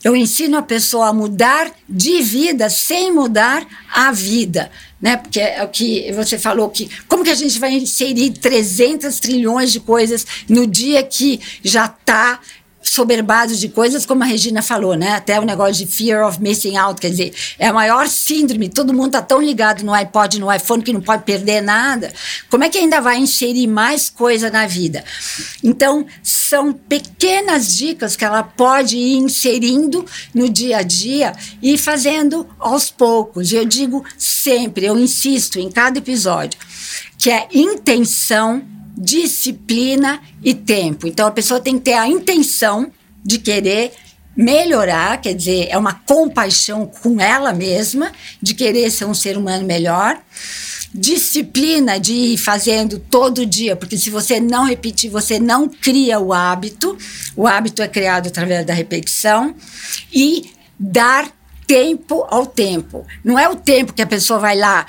Eu ensino a pessoa a mudar de vida sem mudar a vida, né? Porque é o que você falou que como que a gente vai inserir 300 trilhões de coisas no dia que já está soberbados de coisas, como a Regina falou, né? Até o negócio de fear of missing out, quer dizer, é a maior síndrome. Todo mundo está tão ligado no iPod, no iPhone, que não pode perder nada. Como é que ainda vai inserir mais coisa na vida? Então, são pequenas dicas que ela pode ir inserindo no dia a dia e fazendo aos poucos. Eu digo sempre, eu insisto em cada episódio, que é intenção disciplina e tempo. Então a pessoa tem que ter a intenção de querer melhorar, quer dizer, é uma compaixão com ela mesma, de querer ser um ser humano melhor. Disciplina de ir fazendo todo dia, porque se você não repetir, você não cria o hábito. O hábito é criado através da repetição. E dar tempo ao tempo. Não é o tempo que a pessoa vai lá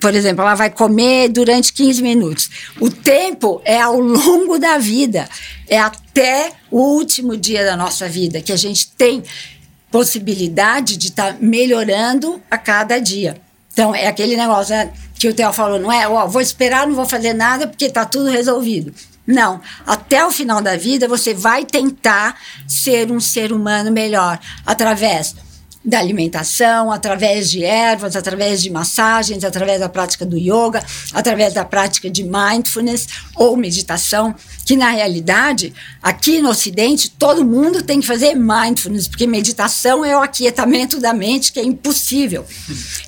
por exemplo, ela vai comer durante 15 minutos. O tempo é ao longo da vida, é até o último dia da nossa vida que a gente tem possibilidade de estar tá melhorando a cada dia. Então, é aquele negócio né, que o Theo falou, não é, vou esperar, não vou fazer nada porque está tudo resolvido. Não, até o final da vida você vai tentar ser um ser humano melhor através da alimentação, através de ervas, através de massagens, através da prática do yoga, através da prática de mindfulness ou meditação, que na realidade, aqui no Ocidente, todo mundo tem que fazer mindfulness, porque meditação é o aquietamento da mente, que é impossível.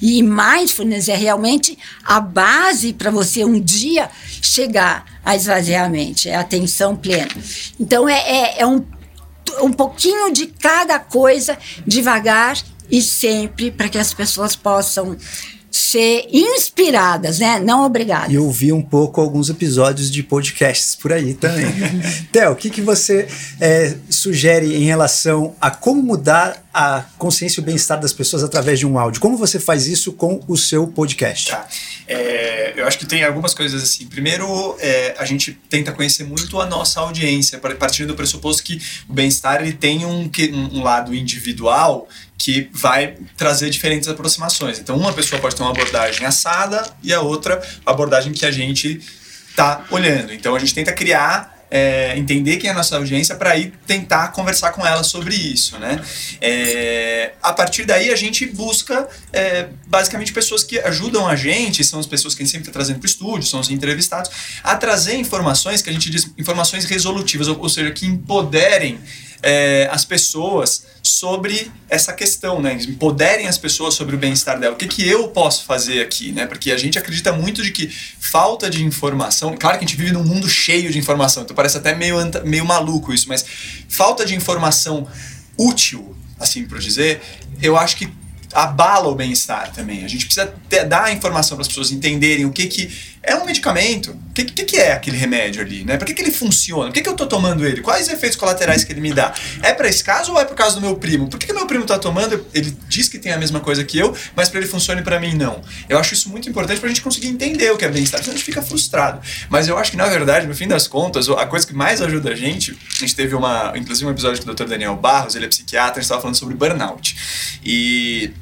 E mindfulness é realmente a base para você um dia chegar a esvaziar a mente, é a atenção plena. Então, é, é, é um um pouquinho de cada coisa, devagar e sempre, para que as pessoas possam ser inspiradas, né? Não obrigadas. E ouvir um pouco alguns episódios de podcasts por aí também. Theo, o que, que você é, sugere em relação a como mudar a consciência e o bem-estar das pessoas através de um áudio? Como você faz isso com o seu podcast? Tá. É, eu acho que tem algumas coisas assim. Primeiro, é, a gente tenta conhecer muito a nossa audiência, partindo do pressuposto que o bem-estar ele tem um, um lado individual que vai trazer diferentes aproximações. Então, uma pessoa pode ter uma abordagem assada e a outra abordagem que a gente está olhando. Então, a gente tenta criar é, entender quem é a nossa audiência para ir tentar conversar com ela sobre isso, né? É, a partir daí a gente busca é, basicamente pessoas que ajudam a gente, são as pessoas que a gente sempre está trazendo para o estúdio, são os entrevistados, a trazer informações que a gente diz informações resolutivas, ou, ou seja, que empoderem é, as pessoas sobre essa questão, né? Empoderem as pessoas sobre o bem-estar dela. O que, que eu posso fazer aqui, né? Porque a gente acredita muito de que falta de informação. Claro que a gente vive num mundo cheio de informação, então parece até meio, meio maluco isso, mas falta de informação útil, assim por dizer, eu acho que abala o bem-estar também. A gente precisa ter, dar a informação para as pessoas entenderem o que, que é um medicamento. O que, que, que, é aquele remédio ali? Né? Para que, que ele funciona? Por que, que eu estou tomando ele? Quais efeitos colaterais que ele me dá? É para esse caso ou é por causa do meu primo? Por que, que meu primo está tomando? Ele diz que tem a mesma coisa que eu, mas para ele funciona e para mim não. Eu acho isso muito importante para a gente conseguir entender o que é bem-estar, senão a gente fica frustrado. Mas eu acho que, na verdade, no fim das contas, a coisa que mais ajuda a gente, a gente teve uma, inclusive um episódio com o Dr. Daniel Barros, ele é psiquiatra, a gente estava falando sobre burnout. E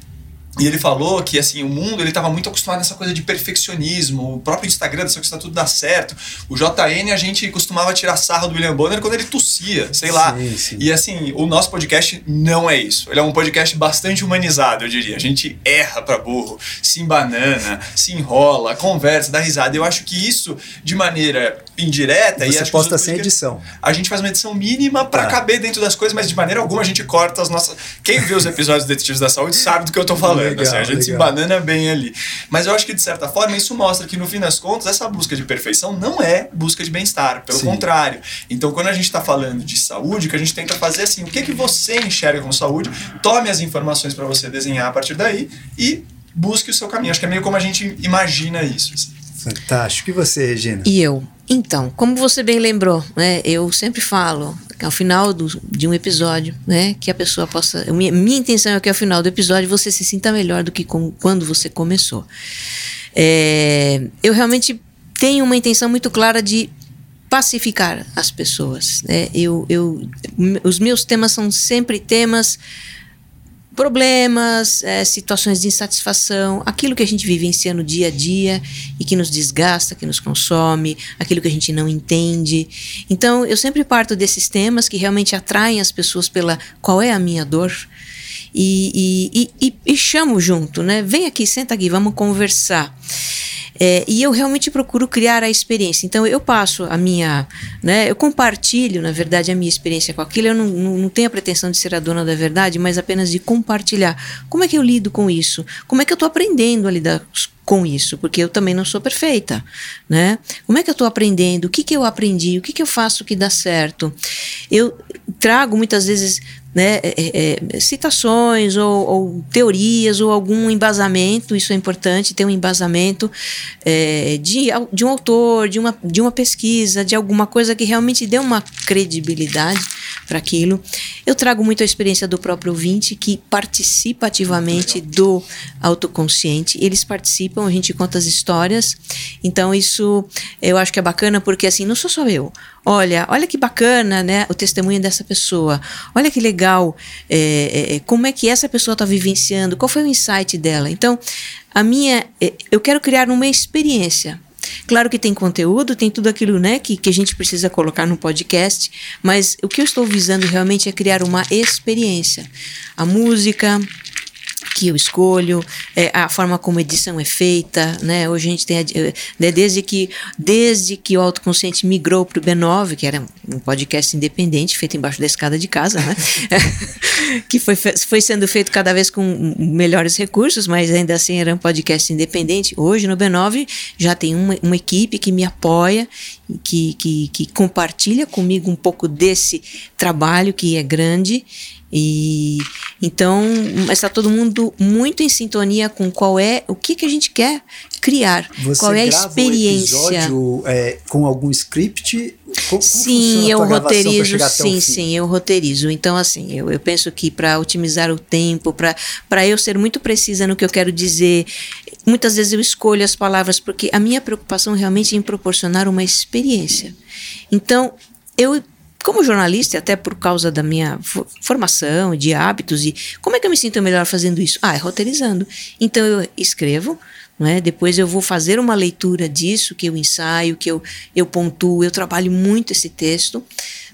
E ele falou que assim, o mundo ele estava muito acostumado nessa coisa de perfeccionismo, o próprio Instagram, dessa coisa tudo dá certo. O JN a gente costumava tirar sarro do William Bonner quando ele tossia, sei lá. Sim, sim. E assim, o nosso podcast não é isso. Ele é um podcast bastante humanizado, eu diria. A gente erra pra burro, se embanana, se enrola, conversa, dá risada. Eu acho que isso, de maneira indireta, e Você que posta sem edição. a gente faz uma edição mínima pra Tá. caber dentro das coisas, mas de maneira alguma a gente corta as nossas. Quem vê os episódios do Detetives da Saúde sabe do que eu tô falando. Legal, assim, a gente se legal. embanana bem ali. Mas eu acho que, de certa forma, isso mostra que, no fim das contas, essa busca de perfeição não é busca de bem-estar. Pelo Sim. contrário. Então, quando a gente tá falando de saúde, o que a gente tenta fazer é assim: o que, que você enxerga como saúde, tome as informações pra você desenhar a partir daí e busque o seu caminho. Acho que é meio como a gente imagina isso. assim. Fantástico. E você, Regina? E eu? Então, como você bem lembrou, né, eu sempre falo que ao final do, de um episódio, né, que a pessoa possa. Minha, minha intenção é que ao final do episódio você se sinta melhor do que com- quando você começou. É, eu realmente tenho uma intenção muito clara de pacificar as pessoas. Né? Eu, eu, os meus temas são sempre temas problemas, eh, situações de insatisfação, aquilo que a gente vivencia no dia a dia e que nos desgasta, que nos consome, aquilo que a gente não entende. Então, eu sempre parto desses temas que realmente atraem as pessoas pela qual é a minha dor. E, e, e, e, e chamo junto, né? Vem aqui, senta aqui, vamos conversar. É, e eu realmente procuro criar a experiência. Então eu passo a minha, né, eu compartilho, na verdade, a minha experiência com aquilo. Eu não, não, não tenho a pretensão de ser a dona da verdade, mas apenas de compartilhar. Como é que eu lido com isso? Como é que eu estou aprendendo a lidar com isso? Porque eu também não sou perfeita, né? Como é que eu estou aprendendo? O que, que eu aprendi? O que, que eu faço que dá certo? Eu trago muitas vezes né, é, é, citações ou, ou, teorias ou algum embasamento, isso é importante, ter um embasamento é, de, de um autor, de uma, de uma pesquisa, de alguma coisa que realmente dê uma credibilidade para aquilo. Eu trago muito a experiência do próprio ouvinte que participa ativamente do autoconsciente, eles participam, a gente conta as histórias, então isso eu acho que é bacana porque assim, não sou só eu, Olha, olha que bacana, né? O testemunho dessa pessoa. Olha que legal. É, é, como é que essa pessoa está vivenciando? Qual foi o insight dela? Então, a minha, é, eu quero criar uma experiência. Claro que tem conteúdo, tem tudo aquilo, né, que, que a gente precisa colocar no podcast, mas o que eu estou visando realmente é criar uma experiência. A música, que eu escolho, é, a forma como a edição é feita, né? Hoje a gente tem, a, né, desde que desde que o autoconsciente migrou para o B9, que era um podcast independente feito embaixo da escada de casa, né? que foi, foi sendo feito cada vez com melhores recursos, mas ainda assim era um podcast independente. Hoje no B9 já tem uma, uma equipe que me apoia, que, que, que compartilha comigo um pouco desse trabalho que é grande e então está todo mundo muito em sintonia com qual é o que, que a gente quer criar, Você qual é a experiência. Um episódio, é, com algum script? Como, sim, eu roteirizo. Sim, sim, eu roteirizo. Então, assim, eu, eu penso que para otimizar o tempo, para eu ser muito precisa no que eu quero dizer, muitas vezes eu escolho as palavras porque a minha preocupação realmente é em proporcionar uma experiência. Então, eu como jornalista, até por causa da minha formação, de hábitos, e como é que eu me sinto melhor fazendo isso? Ah, é roteirizando. Então eu escrevo, é? depois eu vou fazer uma leitura disso, que eu ensaio, que eu, eu pontuo, eu trabalho muito esse texto,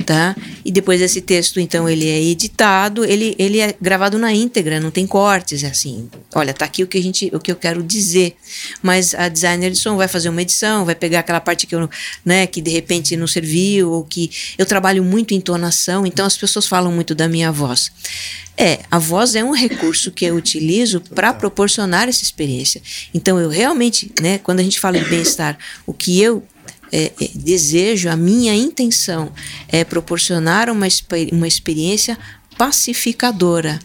tá? E depois esse texto, então, ele é editado, ele, ele é gravado na íntegra, não tem cortes, é assim, olha, tá aqui o que, a gente, o que eu quero dizer, mas a designer de som vai fazer uma edição, vai pegar aquela parte que eu, né, que de repente não serviu, ou que eu trabalho muito em entonação, então as pessoas falam muito da minha voz. É, a voz é um recurso que eu utilizo para proporcionar essa experiência. Então, eu realmente, né, quando a gente fala em bem-estar, o que eu é, é, desejo, a minha intenção é proporcionar uma, uma experiência pacificadora.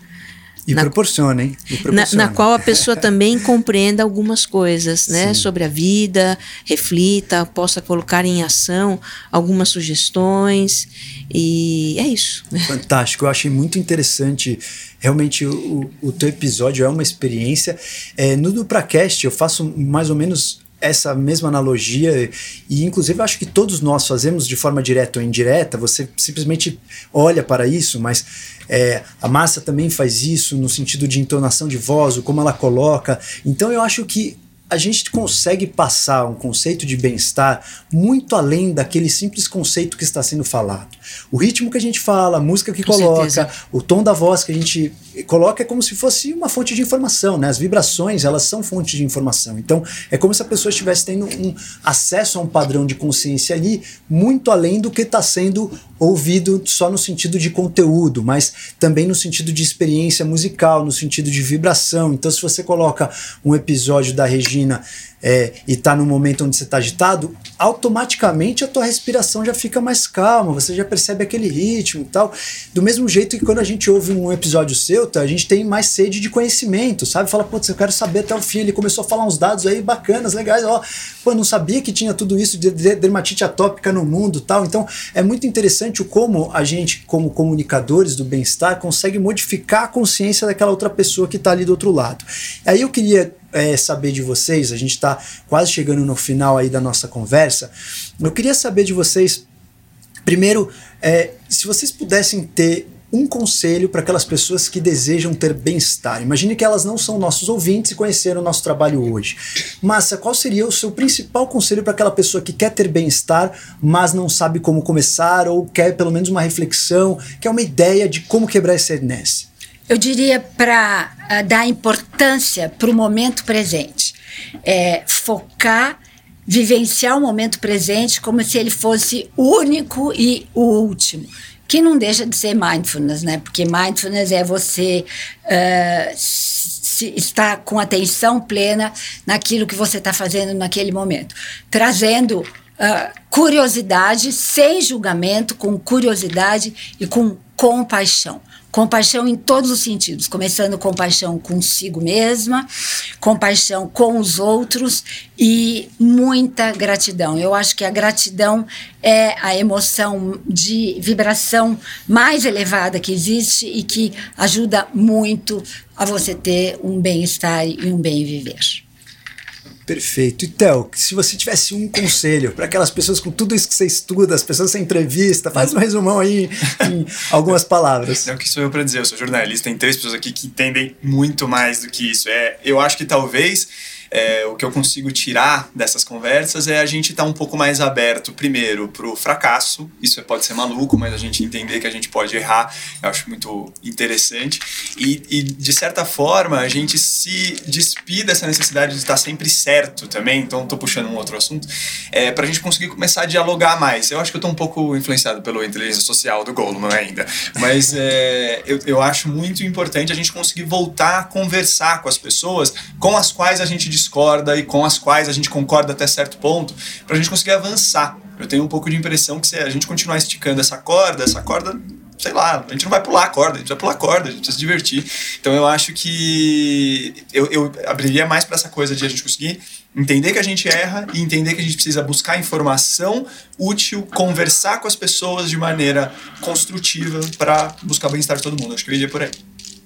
E na, proporciona, hein? E proporciona. Na, na, qual a pessoa também compreenda algumas coisas, né? Sim. Sobre a vida, reflita, possa colocar em ação algumas sugestões. E é isso. Fantástico, eu achei muito interessante. Realmente, o, o teu episódio é uma experiência. É, no DupraCast, eu faço mais ou menos essa mesma analogia e inclusive acho que todos nós fazemos de forma direta ou indireta. Você simplesmente olha para isso, mas é, a massa também faz isso no sentido de entonação de voz, o como ela coloca. Então eu acho que a gente consegue passar um conceito de bem-estar muito além daquele simples conceito que está sendo falado. O ritmo que a gente fala, a música que Com coloca, certeza. o tom da voz que a gente coloca é como se fosse uma fonte de informação, né? As vibrações, elas são fontes de informação. Então, é como se a pessoa estivesse tendo um acesso a um padrão de consciência ali muito além do que está sendo ouvido só no sentido de conteúdo, mas também no sentido de experiência musical, no sentido de vibração. Então, se você coloca um episódio da Regina é, e está no momento onde você está agitado, automaticamente a tua respiração já fica mais calma, você já percebe aquele ritmo e tal. Do mesmo jeito que quando a gente ouve um episódio seu, tá, a gente tem mais sede de conhecimento, sabe? Fala, putz, eu quero saber até o fim. Ele começou a falar uns dados aí bacanas, legais, ó. Pô, não sabia que tinha tudo isso de dermatite atópica no mundo tal. Então é muito interessante o como a gente, como comunicadores do bem-estar, consegue modificar a consciência daquela outra pessoa que está ali do outro lado. Aí eu queria é, saber de vocês, a gente está quase chegando no final aí da nossa conversa. Eu queria saber de vocês, primeiro, é, se vocês pudessem ter um conselho para aquelas pessoas que desejam ter bem-estar. Imagine que elas não são nossos ouvintes e conheceram o nosso trabalho hoje. Massa, qual seria o seu principal conselho para aquela pessoa que quer ter bem-estar, mas não sabe como começar ou quer pelo menos uma reflexão, quer uma ideia de como quebrar essa inércia? Eu diria para ah, dar importância para o momento presente. É, focar, vivenciar o momento presente como se ele fosse único e o último. Que não deixa de ser mindfulness, né? Porque mindfulness é você uh, se, estar com atenção plena naquilo que você está fazendo naquele momento. Trazendo uh, curiosidade, sem julgamento, com curiosidade e com compaixão. Compaixão em todos os sentidos, começando compaixão consigo mesma, compaixão com os outros e muita gratidão. Eu acho que a gratidão é a emoção de vibração mais elevada que existe e que ajuda muito a você ter um bem-estar e um bem viver. Perfeito. E Theo, se você tivesse um conselho para aquelas pessoas com tudo isso que você estuda, as pessoas que você entrevista, faz um resumão aí em algumas palavras. É o que sou eu para dizer, eu sou jornalista, tem três pessoas aqui que entendem muito mais do que isso. É, eu acho que talvez é, o que eu consigo tirar dessas conversas é a gente estar tá um pouco mais aberto, primeiro, para o fracasso. Isso pode ser maluco, mas a gente entender que a gente pode errar, eu acho muito interessante. E, e de certa forma, a gente se despir dessa necessidade de estar sempre certo também. Então, estou puxando um outro assunto, é, para a gente conseguir começar a dialogar mais. Eu acho que eu estou um pouco influenciado pela inteligência social do Goldman ainda, mas é, eu, eu acho muito importante a gente conseguir voltar a conversar com as pessoas com as quais a gente discorda e com as quais a gente concorda até certo ponto, para a gente conseguir avançar. Eu tenho um pouco de impressão que se a gente continuar esticando essa corda, essa corda sei lá, a gente não vai pular a corda, a gente vai pular a corda, a gente precisa se divertir. Então eu acho que eu, eu abriria mais para essa coisa de a gente conseguir entender que a gente erra e entender que a gente precisa buscar informação útil, conversar com as pessoas de maneira construtiva para buscar o bem-estar de todo mundo. Acho que eu iria por aí.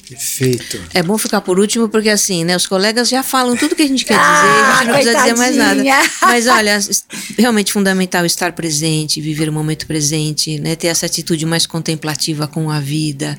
Perfeito. É bom ficar por último, porque assim, né? Os colegas já falam tudo que a gente quer dizer, a gente não precisa dizer mais nada. Mas olha, realmente fundamental estar presente, viver o momento presente, né? Ter essa atitude mais contemplativa com a vida,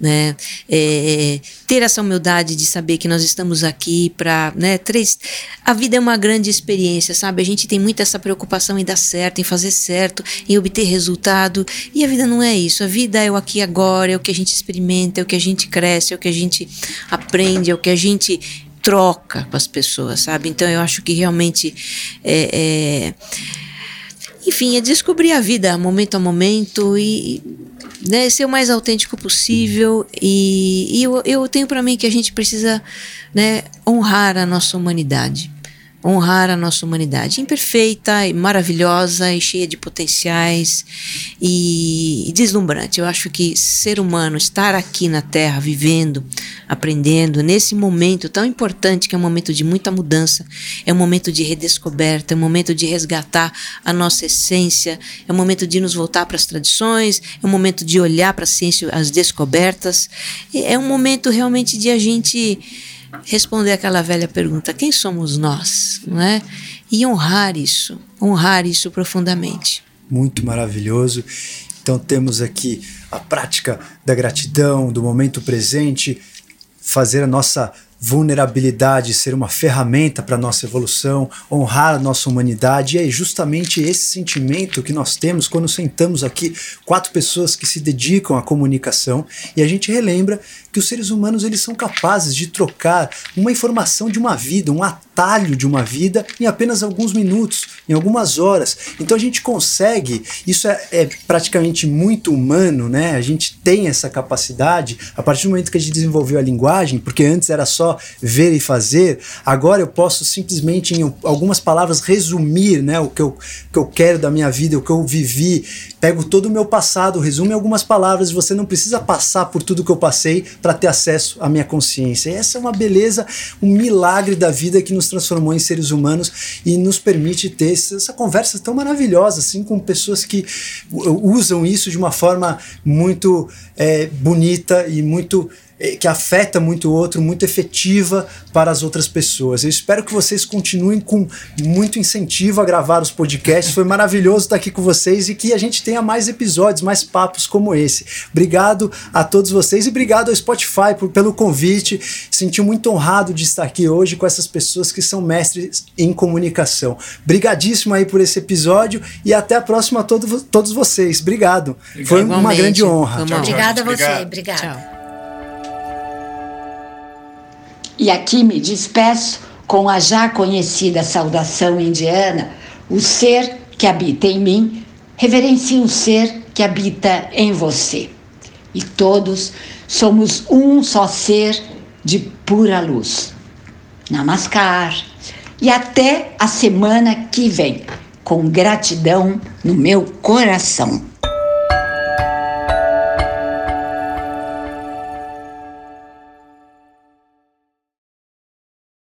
né? É, ter essa humildade de saber que nós estamos aqui para, né? Três, a vida é uma grande experiência, sabe? A gente tem muito essa preocupação em dar certo, em fazer certo, em obter resultado. E a vida não é isso. A vida é o aqui e agora, é o que a gente experimenta, é o que a gente cresce é o que a gente aprende, é o que a gente troca com as pessoas, sabe? Então eu acho que realmente é, é enfim, é descobrir a vida momento a momento e né, ser o mais autêntico possível. E, e eu, eu tenho para mim que a gente precisa né, honrar a nossa humanidade honrar a nossa humanidade imperfeita e maravilhosa e cheia de potenciais e, deslumbrante. Eu acho que ser humano, estar aqui na Terra, vivendo, aprendendo, nesse momento tão importante, que é um momento de muita mudança, é um momento de redescoberta, é um momento de resgatar a nossa essência, é um momento de nos voltar para as tradições, é um momento de olhar para a ciência, as descobertas, é um momento realmente de a gente responder aquela velha pergunta: quem somos nós? Não é? E honrar isso, honrar isso profundamente. Muito maravilhoso. Então temos aqui a prática da gratidão, do momento presente, fazer a nossa vulnerabilidade ser uma ferramenta para nossa evolução, honrar a nossa humanidade, e é justamente esse sentimento que nós temos quando sentamos aqui quatro pessoas que se dedicam à comunicação e a gente relembra que os seres humanos eles são capazes de trocar uma informação de uma vida, um atalho de uma vida em apenas alguns minutos, em algumas horas. Então a gente consegue, isso é, é praticamente muito humano, né? A gente tem essa capacidade a partir do momento que a gente desenvolveu a linguagem, porque antes era só ver e fazer, agora eu posso simplesmente em algumas palavras resumir, né, o que eu, que eu quero da minha vida, o que eu vivi, pego todo o meu passado, resumo em algumas palavras, você não precisa passar por tudo que eu passei para ter acesso à minha consciência. E essa é uma beleza, um milagre da vida que nos transformou em seres humanos e nos permite ter essa conversa tão maravilhosa, assim, com pessoas que usam isso de uma forma muito é, bonita e muito que afeta muito o outro, muito efetiva para as outras pessoas. Eu espero que vocês continuem com muito incentivo a gravar os podcasts. Foi maravilhoso estar aqui com vocês e que a gente tenha mais episódios, mais papos como esse. Obrigado a todos vocês e obrigado ao Spotify por, pelo convite. Senti muito honrado de estar aqui hoje com essas pessoas que são mestres em comunicação. Obrigadíssimo aí por esse episódio e até a próxima a todo, todos vocês. Obrigado. Obrigado. Foi uma grande honra. Obrigada a você. Obrigada. Tchau. E aqui me despeço com a já conhecida saudação indiana: o ser que habita em mim reverencia o ser que habita em você. E todos somos um só ser de pura luz. Namaskar. E até a semana que vem, com gratidão no meu coração.